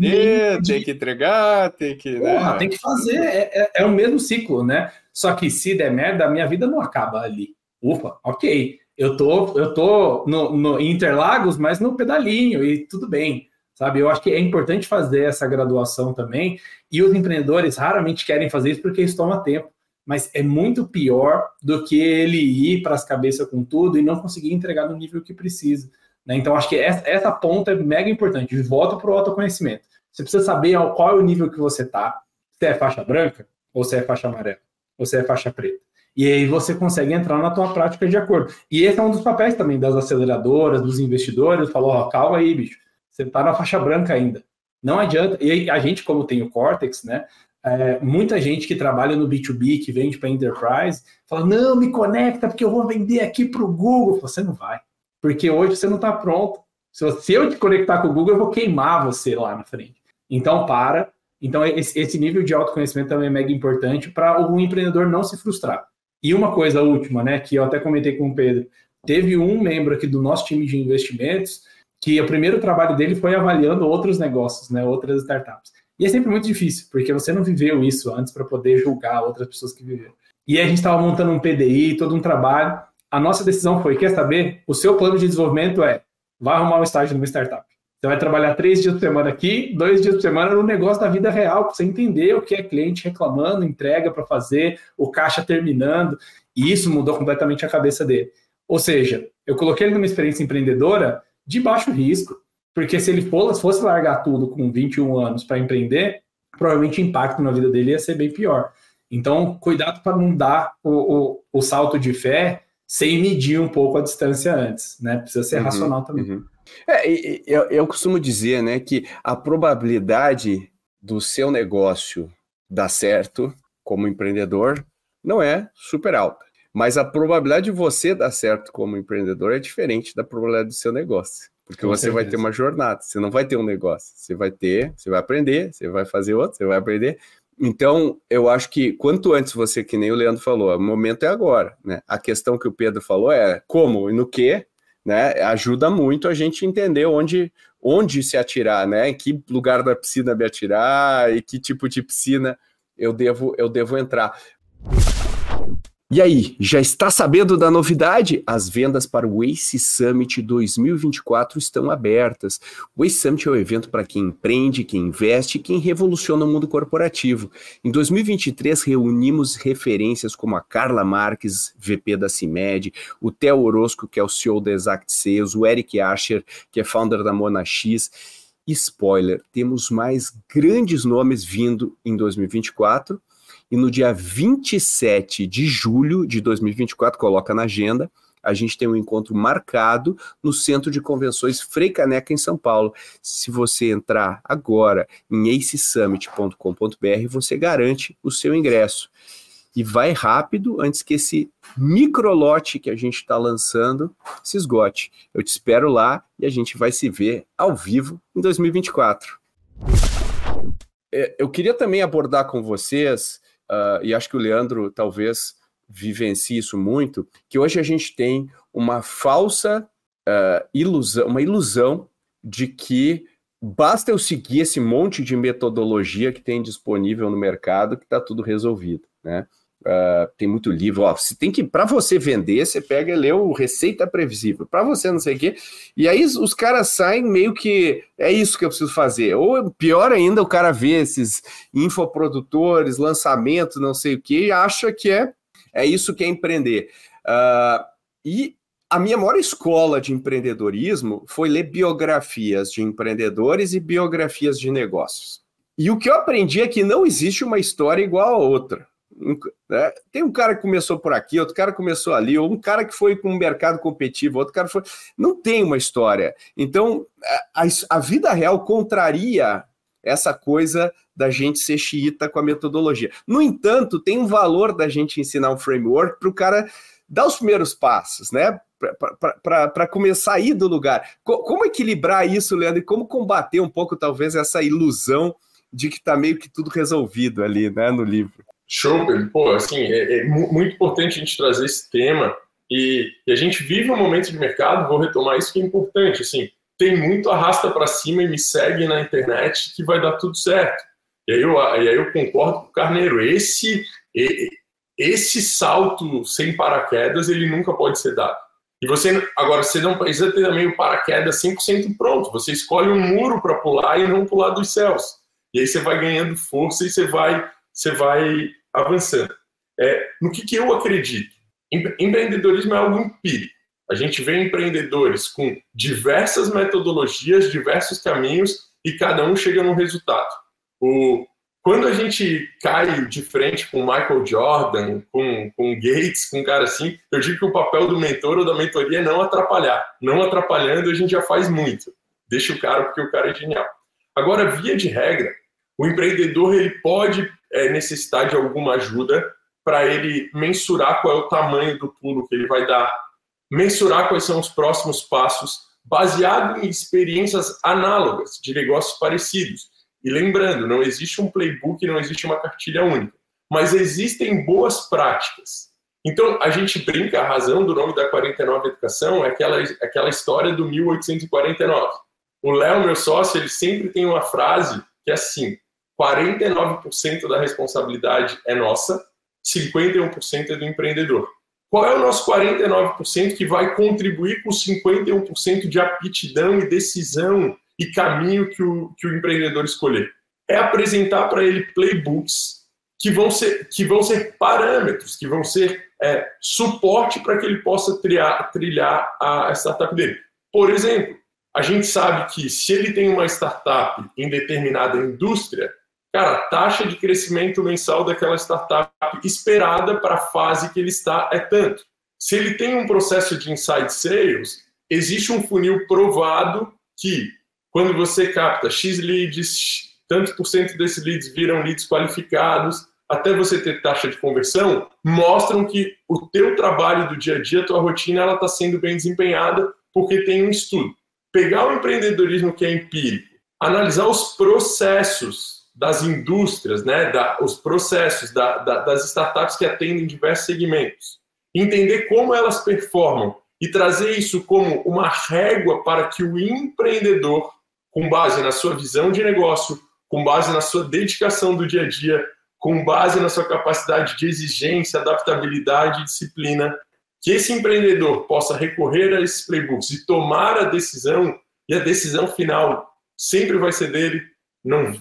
de... tem que entregar, tem que. Né? Porra, tem que fazer, é, é, é, o mesmo ciclo, né? Só que se der merda, a minha vida não acaba ali. Ufa, ok. Eu tô, eu tô no, no Interlagos, mas no pedalinho, e tudo bem. Sabe, eu acho que é importante fazer essa graduação também, e os empreendedores raramente querem fazer isso porque isso toma tempo mas é muito pior do que ele ir para as cabeças com tudo e não conseguir entregar no nível que precisa. Né? Então, acho que essa, essa ponta é mega importante. Volta para o autoconhecimento. Você precisa saber qual é o nível que você está. Se é faixa branca, ou se é faixa amarela, ou se é faixa preta. E aí você consegue entrar na tua prática de acordo. E esse é um dos papéis também das aceleradoras, dos investidores. Falou, calma aí, bicho. Você está na faixa branca ainda. Não adianta. E a gente, como tem o Cortex, né? É, muita gente que trabalha no B2B, que vende para enterprise, fala: não, me conecta, porque eu vou vender aqui para o Google. Você não vai porque hoje você não está pronto. Se eu te conectar com o Google, eu vou queimar você lá na frente. Então, para. Então, esse nível de autoconhecimento também é mega importante para o empreendedor não se frustrar. E uma coisa última, né, que eu até comentei com o Pedro, teve um membro aqui do nosso time de investimentos que o primeiro trabalho dele foi avaliando outros negócios, né, outras startups. E é sempre muito difícil, porque você não viveu isso antes para poder julgar outras pessoas que viveram. E a gente estava montando um PDI, todo um trabalho, a nossa decisão foi: quer saber? O seu plano de desenvolvimento é vai arrumar um estágio numa startup. Você vai trabalhar três dias por semana aqui, dois dias por semana no negócio da vida real, para você entender o que é cliente reclamando, entrega para fazer, o caixa terminando. E isso mudou completamente a cabeça dele. Ou seja, eu coloquei ele numa experiência empreendedora de baixo risco, porque se ele fosse largar tudo com 21 anos para empreender, provavelmente o impacto na vida dele ia ser bem pior. Então, cuidado para não dar o, o, o salto de fé sem medir um pouco a distância antes, né? Precisa ser uhum, racional também. Uhum. É, eu, eu costumo dizer, né, que a probabilidade do seu negócio dar certo como empreendedor não é super alta. Mas a probabilidade de você dar certo como empreendedor é diferente da probabilidade do seu negócio. Porque Com você certeza. vai ter uma jornada, você não vai ter um negócio. Você vai ter, você vai aprender, você vai fazer outro, você vai aprender. Então, eu acho que quanto antes você, que nem o Leandro falou, o momento é agora, né? A questão que o Pedro falou é como e no que, né? Ajuda muito a gente entender onde, onde se atirar, né? Em que lugar da piscina me atirar e que tipo de piscina eu devo, eu devo entrar. E aí, já está sabendo da novidade? As vendas para o ACE Summit 2024 estão abertas. O ACE Summit é o um evento para quem empreende, quem investe, quem revoluciona o mundo corporativo. Em 2023, reunimos referências como a Carla Marques, VP da CIMED, o Theo Orozco, que é o CEO da Exact Sales, o Eric Asher, que é founder da Mona X. Spoiler, temos mais grandes nomes vindo em 2024 e no dia 27 de julho de 2024, coloca na agenda, a gente tem um encontro marcado no Centro de Convenções Frei Caneca, em São Paulo. Se você entrar agora em acesummit.com.br, você garante o seu ingresso. E vai rápido antes que esse microlote que a gente está lançando se esgote. Eu te espero lá e a gente vai se ver ao vivo em 2024. É, eu queria também abordar com vocês uh, e acho que o Leandro talvez vivencie isso muito, que hoje a gente tem uma falsa uh, ilusão, uma ilusão de que basta eu seguir esse monte de metodologia que tem disponível no mercado que está tudo resolvido, né? Uh, tem muito livro, ó, você tem que, para você vender, você pega e lê o Receita Previsível, para você não sei o quê, e aí os caras saem meio que, é isso que eu preciso fazer, ou pior ainda, o cara vê esses infoprodutores, lançamentos, não sei o quê, e acha que é, é isso que é empreender. Uh, e a minha maior escola de empreendedorismo foi ler biografias de empreendedores e biografias de negócios. E o que eu aprendi é que não existe uma história igual a outra. Né? Tem um cara que começou por aqui, outro cara começou ali, ou um cara que foi com um mercado competitivo, outro cara foi. Não tem uma história. Então, a, a vida real contraria essa coisa da gente ser xiita com a metodologia. No entanto, tem um valor da gente ensinar um framework para o cara dar os primeiros passos, né? Para começar a ir do lugar. Como equilibrar isso, Leandro, e como combater um pouco, talvez, essa ilusão de que está meio que tudo resolvido ali, né, no livro? Show, pô, assim, é, é muito importante a gente trazer esse tema e, e, a gente vive um momento de mercado, vou retomar isso que é importante, assim, tem muito arrasta para cima e me segue na internet que vai dar tudo certo. E aí eu, e aí eu concordo com o Carneiro, esse, esse salto sem paraquedas, ele nunca pode ser dado. E você, agora, você não precisa ter também o paraquedas 100% pronto, você escolhe um muro para pular e não pular dos céus. E aí você vai ganhando força e você vai, você vai avançando. É, no que, que eu acredito? Empreendedorismo é algo empírico. A gente vê empreendedores com diversas metodologias, diversos caminhos e cada um chega num resultado. O, quando a gente cai de frente com Michael Jordan, com, com Gates, com um cara assim, eu digo que o papel do mentor ou da mentoria é não atrapalhar. Não atrapalhando, a gente já faz muito. Deixa o cara porque o cara é genial. Agora, via de regra, o empreendedor ele pode é, necessitar de alguma ajuda para ele mensurar qual é o tamanho do pulo que ele vai dar, mensurar quais são os próximos passos, baseado em experiências análogas de negócios parecidos. E lembrando, não existe um playbook, não existe uma cartilha única, mas existem boas práticas. Então, a gente brinca, a razão do nome da 49 Educação é aquela, aquela história do 1849. O Léo, meu sócio, ele sempre tem uma frase que é assim: 49% da responsabilidade é nossa, 51% é do empreendedor. Qual é o nosso 49% que vai contribuir com os 51% de aptidão e decisão e caminho que o, que o empreendedor escolher? É apresentar para ele playbooks que vão ser, que vão ser parâmetros, que vão ser é, suporte para que ele possa trilhar, trilhar a startup dele. Por exemplo, a gente sabe que se ele tem uma startup em determinada indústria, Cara, taxa de crescimento mensal daquela startup esperada para a fase que ele está é tanto. Se ele tem um processo de inside sales, existe um funil provado que, quando você capta X leads, tanto por cento desses leads viram leads qualificados, até você ter taxa de conversão, mostram que o teu trabalho do dia a dia, a tua rotina, ela está sendo bem desempenhada porque tem um estudo. Pegar o empreendedorismo que é empírico, analisar os processos das indústrias, né, da, os processos da, da, das startups que atendem diversos segmentos. Entender como elas performam e trazer isso como uma régua para que o empreendedor, com base na sua visão de negócio, com base na sua dedicação do dia a dia, com base na sua capacidade de exigência, adaptabilidade e disciplina, que esse empreendedor possa recorrer a esses playbooks e tomar a decisão, e a decisão final sempre vai ser dele. Não,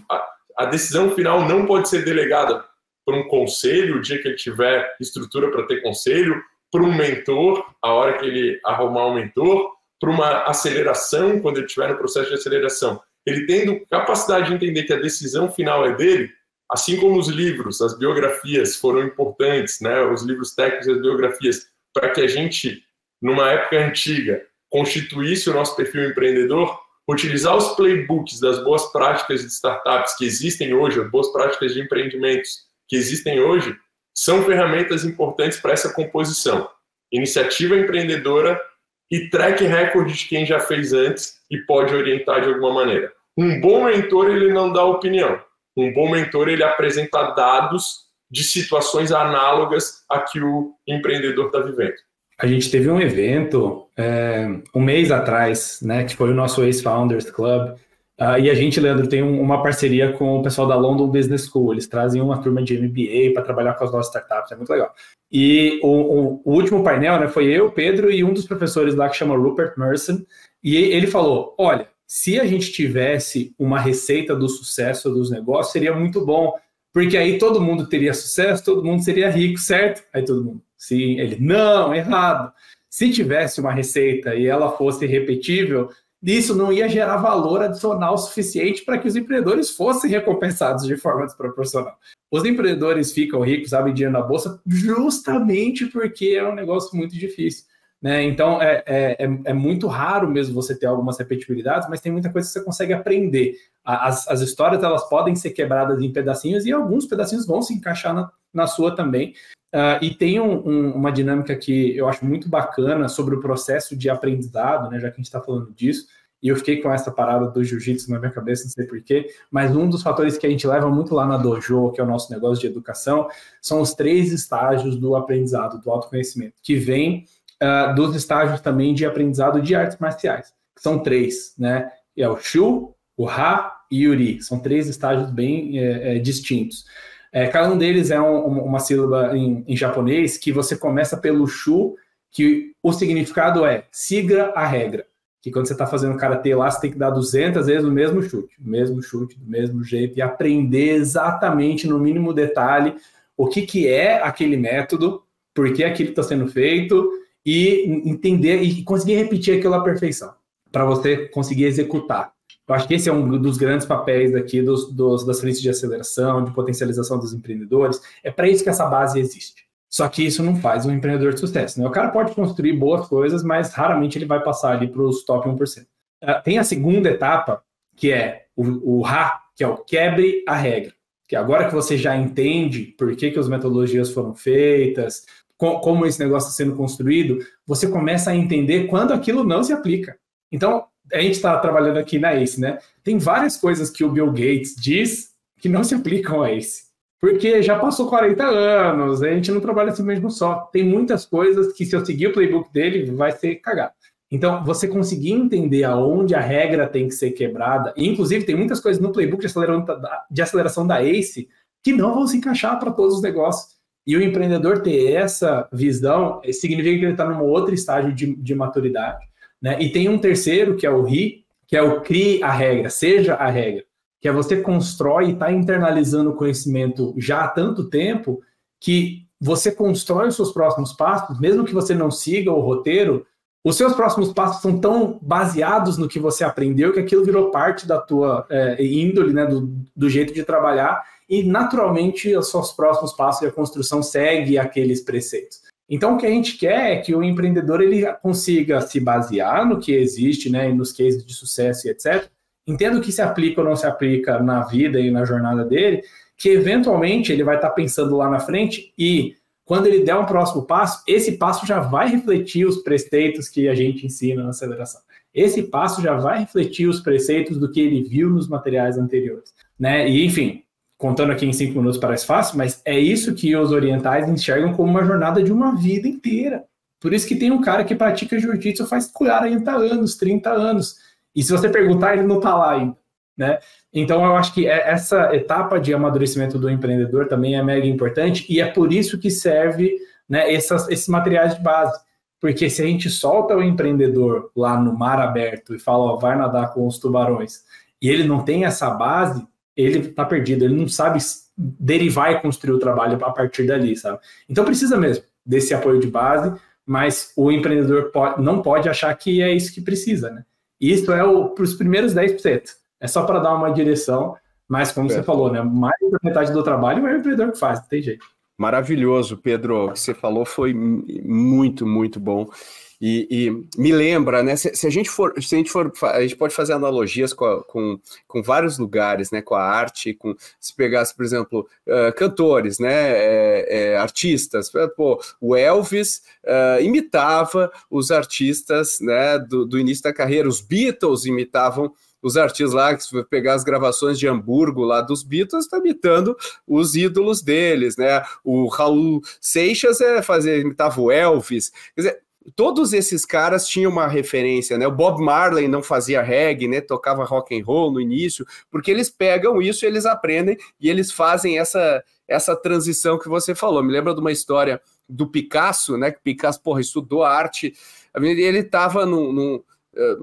a decisão final não pode ser delegada por um conselho, o dia que ele tiver estrutura para ter conselho, para um mentor, a hora que ele arrumar um mentor, para uma aceleração, quando ele estiver no processo de aceleração. Ele tendo capacidade de entender que a decisão final é dele, assim como os livros, as biografias foram importantes, né? os livros técnicos e as biografias, para que a gente, numa época antiga, constituísse o nosso perfil empreendedor, utilizar os playbooks das boas práticas de startups que existem hoje, as boas práticas de empreendimentos que existem hoje, são ferramentas importantes para essa composição. Iniciativa empreendedora e track record de quem já fez antes e pode orientar de alguma maneira. Um bom mentor, ele não dá opinião. Um bom mentor, ele apresenta dados de situações análogas a que o empreendedor está vivendo. A gente teve um evento é, um mês atrás, né, que foi o nosso Ace Founders Club, uh, e a gente, Leandro, tem um, uma parceria com o pessoal da London Business School. Eles trazem uma turma de MBA para trabalhar com as nossas startups, é muito legal. E o, o, o, último painel, né, foi eu, Pedro e um dos professores lá que chama Rupert Merson, e ele falou: olha, se a gente tivesse uma receita do sucesso dos negócios, seria muito bom, porque aí todo mundo teria sucesso, todo mundo seria rico, certo? Aí todo mundo, Sim, ele, não, errado. Se tivesse uma receita e ela fosse repetível, isso não ia gerar valor adicional suficiente para que os empreendedores fossem recompensados de forma desproporcional. Os empreendedores ficam ricos, sabem dinheiro na bolsa, justamente porque é um negócio muito difícil. Né? Então é, é, é, é muito raro mesmo você ter algumas repetibilidades, mas tem muita coisa que você consegue aprender. As, as histórias elas podem ser quebradas em pedacinhos e alguns pedacinhos vão se encaixar na, na sua também. Uh, e tem um, um, uma dinâmica que eu acho muito bacana sobre o processo de aprendizado, né, já que a gente está falando disso, e eu fiquei com essa parada do jiu-jitsu na minha cabeça, não sei porquê, mas um dos fatores que a gente leva muito lá na dojo, que é o nosso negócio de educação, são os três estágios do aprendizado, do autoconhecimento, que vem uh, dos estágios também de aprendizado de artes marciais, que são três, né? É o Shu, o Ha e o Ri. São três estágios bem é, é, distintos. É, cada um deles é um, uma sílaba em, em, japonês que você começa pelo Shu, que o significado é siga a regra. Que quando você está fazendo karatê lá, você tem que dar 200 vezes o mesmo chute, o mesmo chute, do mesmo jeito, e aprender exatamente, no mínimo detalhe, o que, que é aquele método, por que aquilo está sendo feito, e entender e conseguir repetir aquilo à perfeição, para você conseguir executar. Eu acho que esse é um dos grandes papéis aqui dos, dos, das frentes de aceleração, de potencialização dos empreendedores. É para isso que essa base existe. Só que isso não faz um empreendedor de sucesso. Né? O cara pode construir boas coisas, mas raramente ele vai passar ali para os top 1%. Uh, ah, tem a segunda etapa, que é o, o RA, que é o quebre a regra. Que agora que você já entende por que, que as metodologias foram feitas, como esse negócio está sendo construído, você começa a entender quando aquilo não se aplica. Então, a gente está trabalhando aqui na ACE, né? Tem várias coisas que o Bill Gates diz que não se aplicam a ACE. Porque já passou 40 anos, a gente não trabalha assim mesmo só. Tem muitas coisas que, se eu seguir o playbook dele, vai ser cagado. Então, você conseguir entender aonde a regra tem que ser quebrada, e inclusive tem muitas coisas no playbook de aceleração da, de aceleração da ACE que não vão se encaixar para todos os negócios. E o empreendedor ter essa visão significa que ele está num outro estágio de, de maturidade. Né? E tem um terceiro, que é o RI, que é o crie a regra, seja a regra, que é você constrói e está internalizando o conhecimento já há tanto tempo que você constrói os seus próximos passos, mesmo que você não siga o roteiro, os seus próximos passos são tão baseados no que você aprendeu que aquilo virou parte da tua é, índole, né, do, do jeito de trabalhar, e naturalmente os seus próximos passos e a construção segue aqueles preceitos. Então o que a gente quer é que o empreendedor ele consiga se basear no que existe, né, nos cases de sucesso e etc. Entenda o que se aplica ou não se aplica na vida e na jornada dele, que eventualmente ele vai estar pensando lá na frente e quando ele der um próximo passo, esse passo já vai refletir os preceitos que a gente ensina na aceleração. Esse passo já vai refletir os preceitos do que ele viu nos materiais anteriores, né? E enfim, contando aqui em cinco minutos parece fácil, mas é isso que os orientais enxergam como uma jornada de uma vida inteira. Por isso que tem um cara que pratica jiu-jitsu faz 40 anos, 30 anos. E se você perguntar, ele não está lá ainda. Né? Então, eu acho que é, essa etapa de amadurecimento do empreendedor também é mega importante e é por isso que serve né, essas, esses materiais de base. Porque se a gente solta o empreendedor lá no mar aberto e fala, ó, vai nadar com os tubarões, e ele não tem essa base, ele está perdido, ele não sabe derivar e construir o trabalho a partir dali, sabe? Então precisa mesmo desse apoio de base, mas o empreendedor pode, não pode achar que é isso que precisa, né? Isso é para os primeiros 10%. É só para dar uma direção, mas como é. você falou, né? Mais da metade do trabalho é o empreendedor que faz, não tem jeito. Maravilhoso, Pedro. O que você falou foi muito, muito bom. E, e, me lembra, né? Se, se, a gente for, se a gente for, a gente pode fazer analogias com, a, com, com, vários lugares, né? Com a arte, com se pegasse, por exemplo, uh, cantores, né? É, é, artistas, pô, o Elvis uh, imitava os artistas, né? Do, do início da carreira, os Beatles imitavam os artistas lá, que se pegar as gravações de Hamburgo lá dos Beatles, está imitando os ídolos deles, né? O Raul Seixas é fazer, imitava o Elvis. Quer dizer, todos esses caras tinham uma referência, né? O Bob Marley não fazia reggae, né? Tocava rock and roll no início, porque eles pegam isso, eles aprendem e eles fazem essa essa transição que você falou. Me lembra de uma história do Picasso, né? Que Picasso, porra, estudou arte. Ele estava num, num eh,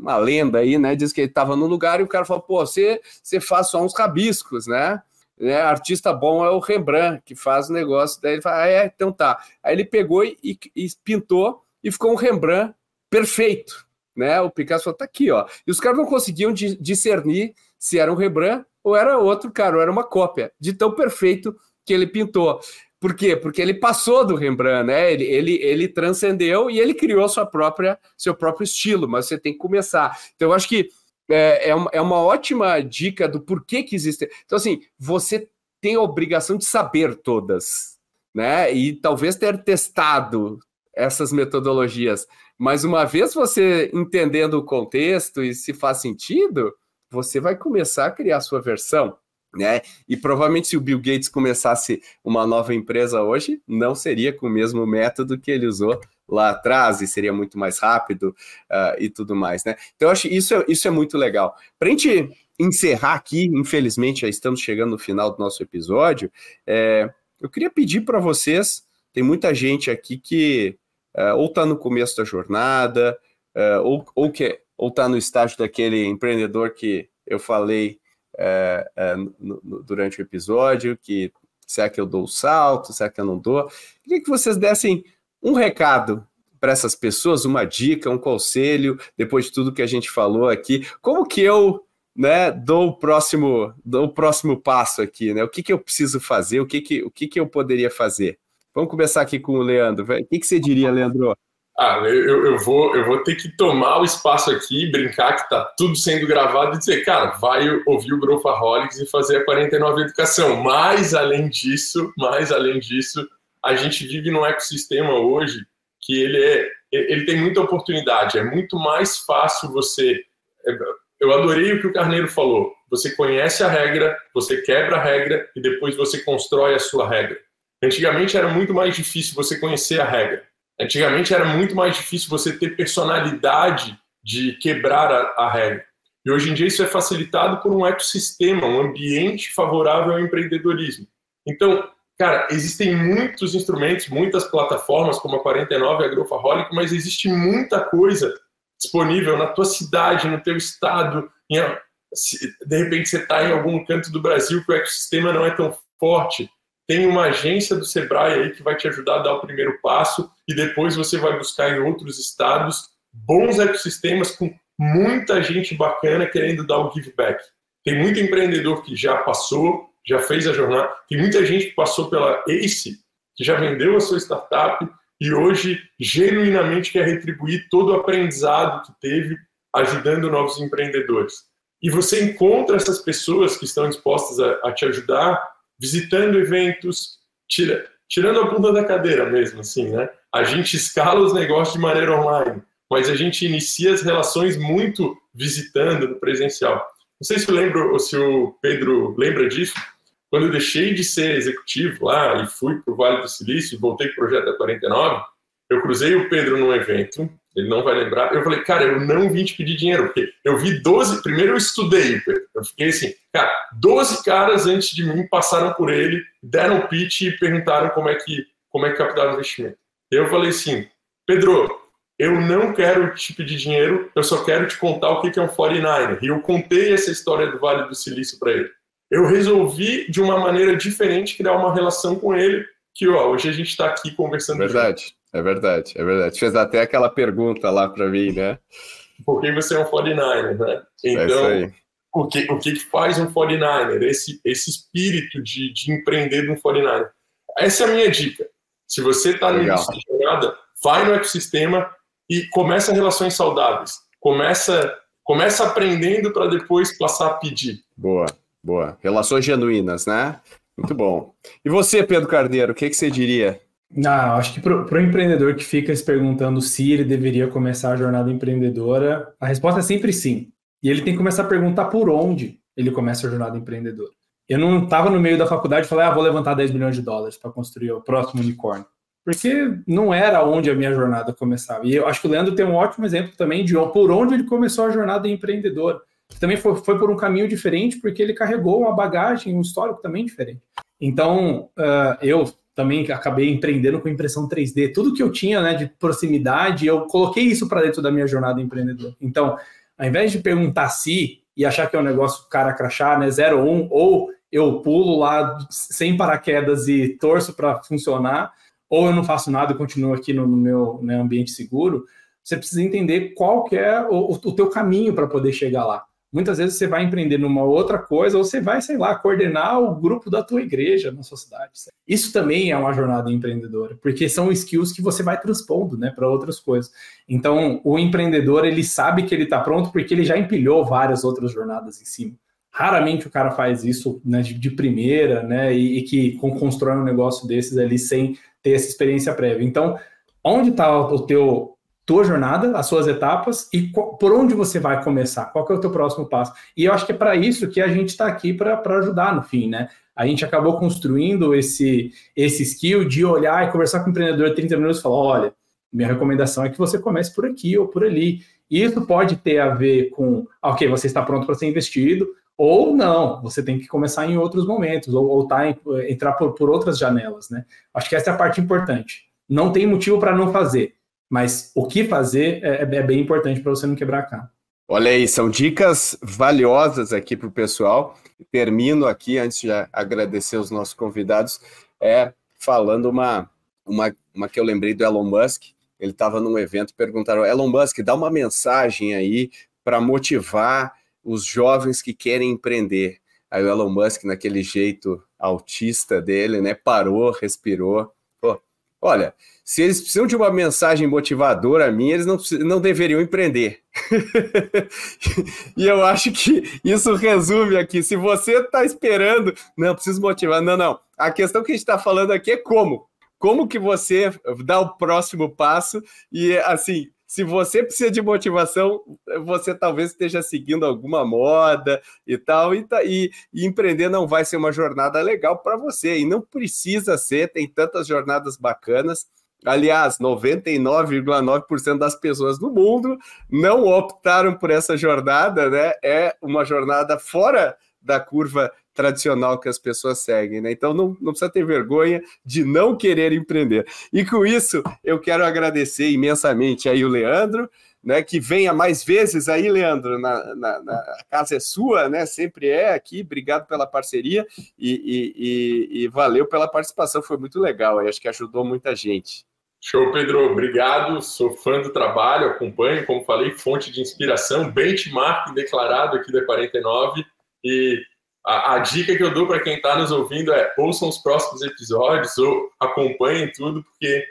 uma lenda aí, né? Diz que ele estava num lugar e o cara falou: pô, você, você faz só uns rabiscos, né? né? Artista bom é o Rembrandt, que faz o negócio. Daí ele fala: ah, é, então tá. Aí ele pegou e, e pintou e ficou um Rembrandt perfeito, né? O Picasso falou, tá aqui, ó. E os caras não conseguiam discernir se era um Rembrandt ou era outro cara, ou era uma cópia, de tão perfeito que ele pintou. Por quê? Porque ele passou do Rembrandt, né? Ele, ele, ele transcendeu e ele criou sua própria, seu próprio estilo, mas você tem que começar. Então, eu acho que é, é, uma, é uma ótima dica do porquê que existe. Então, assim, você tem a obrigação de saber todas, né? E talvez ter testado essas metodologias. Mas uma vez você entendendo o contexto e se faz sentido, você vai começar a criar a sua versão. Né? E provavelmente se o Bill Gates começasse uma nova empresa hoje, não seria com o mesmo método que ele usou lá atrás e seria muito mais rápido uh, e tudo mais, né? Então acho isso é, isso é muito legal. Para a gente encerrar aqui, infelizmente já estamos chegando no final do nosso episódio, é, eu queria pedir para vocês, tem muita gente aqui que uh, ou está no começo da jornada, uh, ou, ou que ou está no estágio daquele empreendedor que eu falei é, no, no, durante o episódio, que será que eu dou o salto, será que eu não dou? Queria que vocês dessem um recado para essas pessoas, uma dica, um conselho, depois de tudo que a gente falou aqui, como que eu né, dou o próximo, dou o próximo passo aqui, né? O que, que eu preciso fazer, o que, que, o que, que eu poderia fazer? Vamos começar aqui com o Leandro. O que, que você diria, Leandro? Ah, eu, eu, vou, eu vou ter que tomar o espaço aqui, brincar que está tudo sendo gravado e dizer, cara, vai ouvir o Growthaholics e fazer a 49 Educação. Mas, além disso, mais além disso, a gente vive num ecossistema hoje que ele, é, ele tem muita oportunidade. É muito mais fácil você... É, eu adorei o que o Carneiro falou. Você conhece a regra, você quebra a regra e depois você constrói a sua regra. Antigamente era muito mais difícil você conhecer a regra Antigamente era muito mais difícil você ter personalidade de quebrar a, a regra. E hoje em dia isso é facilitado por um ecossistema, um ambiente favorável ao empreendedorismo. Então, cara, existem muitos instrumentos, muitas plataformas, como a 49 e mas existe muita coisa disponível na tua cidade, no teu estado. Em, de repente você está em algum canto do Brasil que o ecossistema não é tão forte tem uma agência do Sebrae aí que vai te ajudar a dar o primeiro passo e depois você vai buscar em outros estados bons ecossistemas com muita gente bacana querendo dar o give back. Tem muito empreendedor que já passou, já fez a jornada, tem muita gente que passou pela ACE, que já vendeu a sua startup e hoje genuinamente quer retribuir todo o aprendizado que teve ajudando novos empreendedores. E você encontra essas pessoas que estão dispostas a, a te ajudar visitando eventos, tira, tirando a bunda da cadeira mesmo, assim, né? A gente escala os negócios de maneira online, mas a gente inicia as relações muito visitando no presencial. Não sei se eu lembro, ou se o Pedro lembra disso. Quando eu deixei de ser executivo lá e fui para o Vale do Silício e voltei para o Projeto da 49, eu cruzei o Pedro num evento ele não vai lembrar. Eu falei, cara, eu não vim te pedir dinheiro, porque eu vi 12. Primeiro eu estudei, eu fiquei assim, cara, 12 caras antes de mim passaram por ele, deram pitch e perguntaram como é que, como é que captava investimento. Eu falei assim, Pedro, eu não quero te pedir dinheiro, eu só quero te contar o que é um 49er. E eu contei essa história do Vale do Silício para ele. Eu resolvi, de uma maneira diferente, criar uma relação com ele, que ó, hoje a gente está aqui conversando. Verdade. É verdade, é verdade. Fez até aquela pergunta lá para mim, né? Por que você é um 49er, né? Então, é o, que, o que faz um 49er? Esse, esse espírito de, de empreender de um 49er. Essa é a minha dica. Se você está no início jornada, vai no ecossistema e começa relações saudáveis. Começa, começa aprendendo para depois passar a pedir. Boa, boa. Relações genuínas, né? Muito bom. E você, Pedro Carneiro, o que, que você diria? Não, acho que para o empreendedor que fica se perguntando se ele deveria começar a jornada empreendedora, a resposta é sempre sim. E ele tem que começar a perguntar por onde ele começa a jornada empreendedora. Eu não estava no meio da faculdade e falei, ah, vou levantar 10 milhões de dólares para construir o próximo unicórnio. Porque não era onde a minha jornada começava. E eu acho que o Leandro tem um ótimo exemplo também de por onde ele começou a jornada empreendedora. Também foi, foi por um caminho diferente, porque ele carregou uma bagagem, um histórico também diferente. Então, uh, eu também acabei empreendendo com impressão 3D. Tudo que eu tinha né, de proximidade, eu coloquei isso para dentro da minha jornada empreendedora. Então, ao invés de perguntar se e achar que é um negócio cara crachá, né, 0 ou 1, um, ou eu pulo lá sem paraquedas e torço para funcionar, ou eu não faço nada e continuo aqui no, no meu né, ambiente seguro, você precisa entender qual que é o, o teu caminho para poder chegar lá. Muitas vezes você vai empreender numa outra coisa, ou você vai, sei lá, coordenar o grupo da tua igreja na sua cidade. Isso também é uma jornada empreendedora, porque são skills que você vai transpondo, né, para outras coisas. Então, o empreendedor, ele sabe que ele está pronto porque ele já empilhou várias outras jornadas em cima. Raramente o cara faz isso né, de, de, primeira, né, e, e que constrói um negócio desses ali sem ter essa experiência prévia. Então, onde está o teu tua jornada, as suas etapas e por onde você vai começar, qual é o teu próximo passo. E eu acho que é para isso que a gente está aqui para ajudar no fim, né? A gente acabou construindo esse, esse skill de olhar e conversar com o empreendedor 30 minutos e falar: olha, minha recomendação é que você comece por aqui ou por ali. E isso pode ter a ver com, ok, você está pronto para ser investido, ou não, você tem que começar em outros momentos, ou, ou tá em, entrar por, por outras janelas, né? Acho que essa é a parte importante. Não tem motivo para não fazer mas o que fazer é, é bem importante para você não quebrar a cara. Olha aí, são dicas valiosas aqui para o pessoal. Termino aqui, antes de agradecer os nossos convidados, é falando uma, uma, uma que eu lembrei do Elon Musk. Ele estava num evento e perguntaram: Elon Musk, dá uma mensagem aí para motivar os jovens que querem empreender. Aí o Elon Musk, naquele jeito autista dele, né, parou, respirou. Olha, se eles precisam de uma mensagem motivadora minha, eles não, não deveriam empreender. e eu acho que isso resume aqui. Se você está esperando, não, preciso motivar. Não, não. A questão que a gente está falando aqui é como. Como que você dá o próximo passo e, assim, se você precisa de motivação, você talvez esteja seguindo alguma moda e tal, e, tá, e, e empreender não vai ser uma jornada legal para você, e não precisa ser, tem tantas jornadas bacanas. Aliás, 99,9% das pessoas do mundo não optaram por essa jornada, né? É uma jornada fora da curva tradicional que as pessoas seguem, né? Então não, não precisa ter vergonha de não querer empreender. E com isso, eu quero agradecer imensamente aí o Leandro, né? Que venha mais vezes aí, Leandro, na, na, na casa é sua, né? Sempre é aqui. Obrigado pela parceria e, e, e, e valeu pela participação, foi muito legal. Acho que ajudou muita gente. Show, Pedro. Obrigado. Sou fã do trabalho, acompanho, como falei, fonte de inspiração, benchmark declarado aqui da 49. E a, a dica que eu dou para quem está nos ouvindo é ouçam os próximos episódios ou acompanhem tudo, porque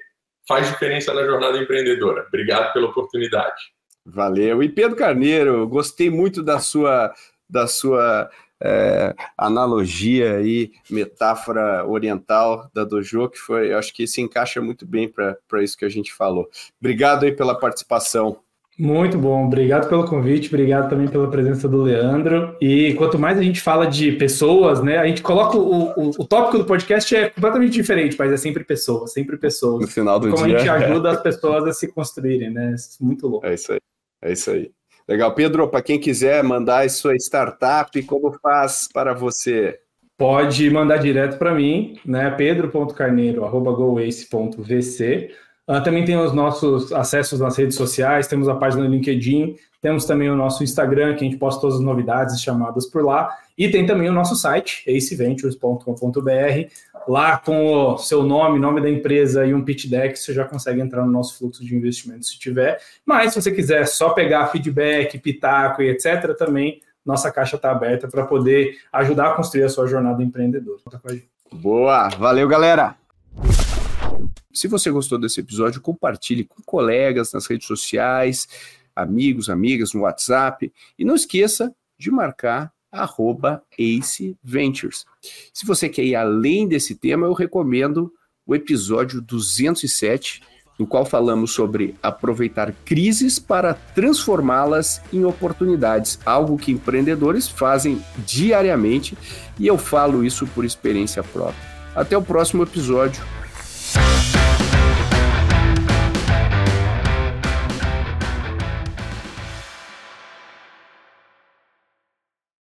faz diferença na jornada empreendedora. Obrigado pela oportunidade. Valeu. E Pedro Carneiro, gostei muito da sua da sua é, analogia aí, metáfora oriental da Dojo, que foi, acho que se encaixa muito bem para isso que a gente falou. Obrigado aí pela participação. Muito bom, obrigado pelo convite, obrigado também pela presença do Leandro. E quanto mais a gente fala de pessoas, né, a gente coloca o, o, o tópico do podcast é completamente diferente, mas é sempre pessoas, sempre pessoas. No final do Como dia. Como a gente ajuda as pessoas a se construírem, né? Muito louco. É isso aí, é isso aí. Legal. Pedro, para quem quiser mandar a sua startup, como faz para você? Pode mandar direto para mim, né? pedro.carneiro.goace.vc. Uh, também tem os nossos acessos nas redes sociais, temos a página do LinkedIn, temos também o nosso Instagram, que a gente posta todas as novidades chamadas por lá. E tem também o nosso site, aceventures.com.br. Lá com o seu nome, nome da empresa e um pitch deck, você já consegue entrar no nosso fluxo de investimento se tiver. Mas se você quiser só pegar feedback, pitaco e etc., também nossa caixa está aberta para poder ajudar a construir a sua jornada empreendedora. Boa, valeu galera! Se você gostou desse episódio, compartilhe com colegas nas redes sociais, amigos, amigas no WhatsApp e não esqueça de marcar arroba Ace Ventures. Se você quer ir além desse tema, eu recomendo o episódio 207, no qual falamos sobre aproveitar crises para transformá-las em oportunidades, algo que empreendedores fazem diariamente, e eu falo isso por experiência própria. Até o próximo episódio.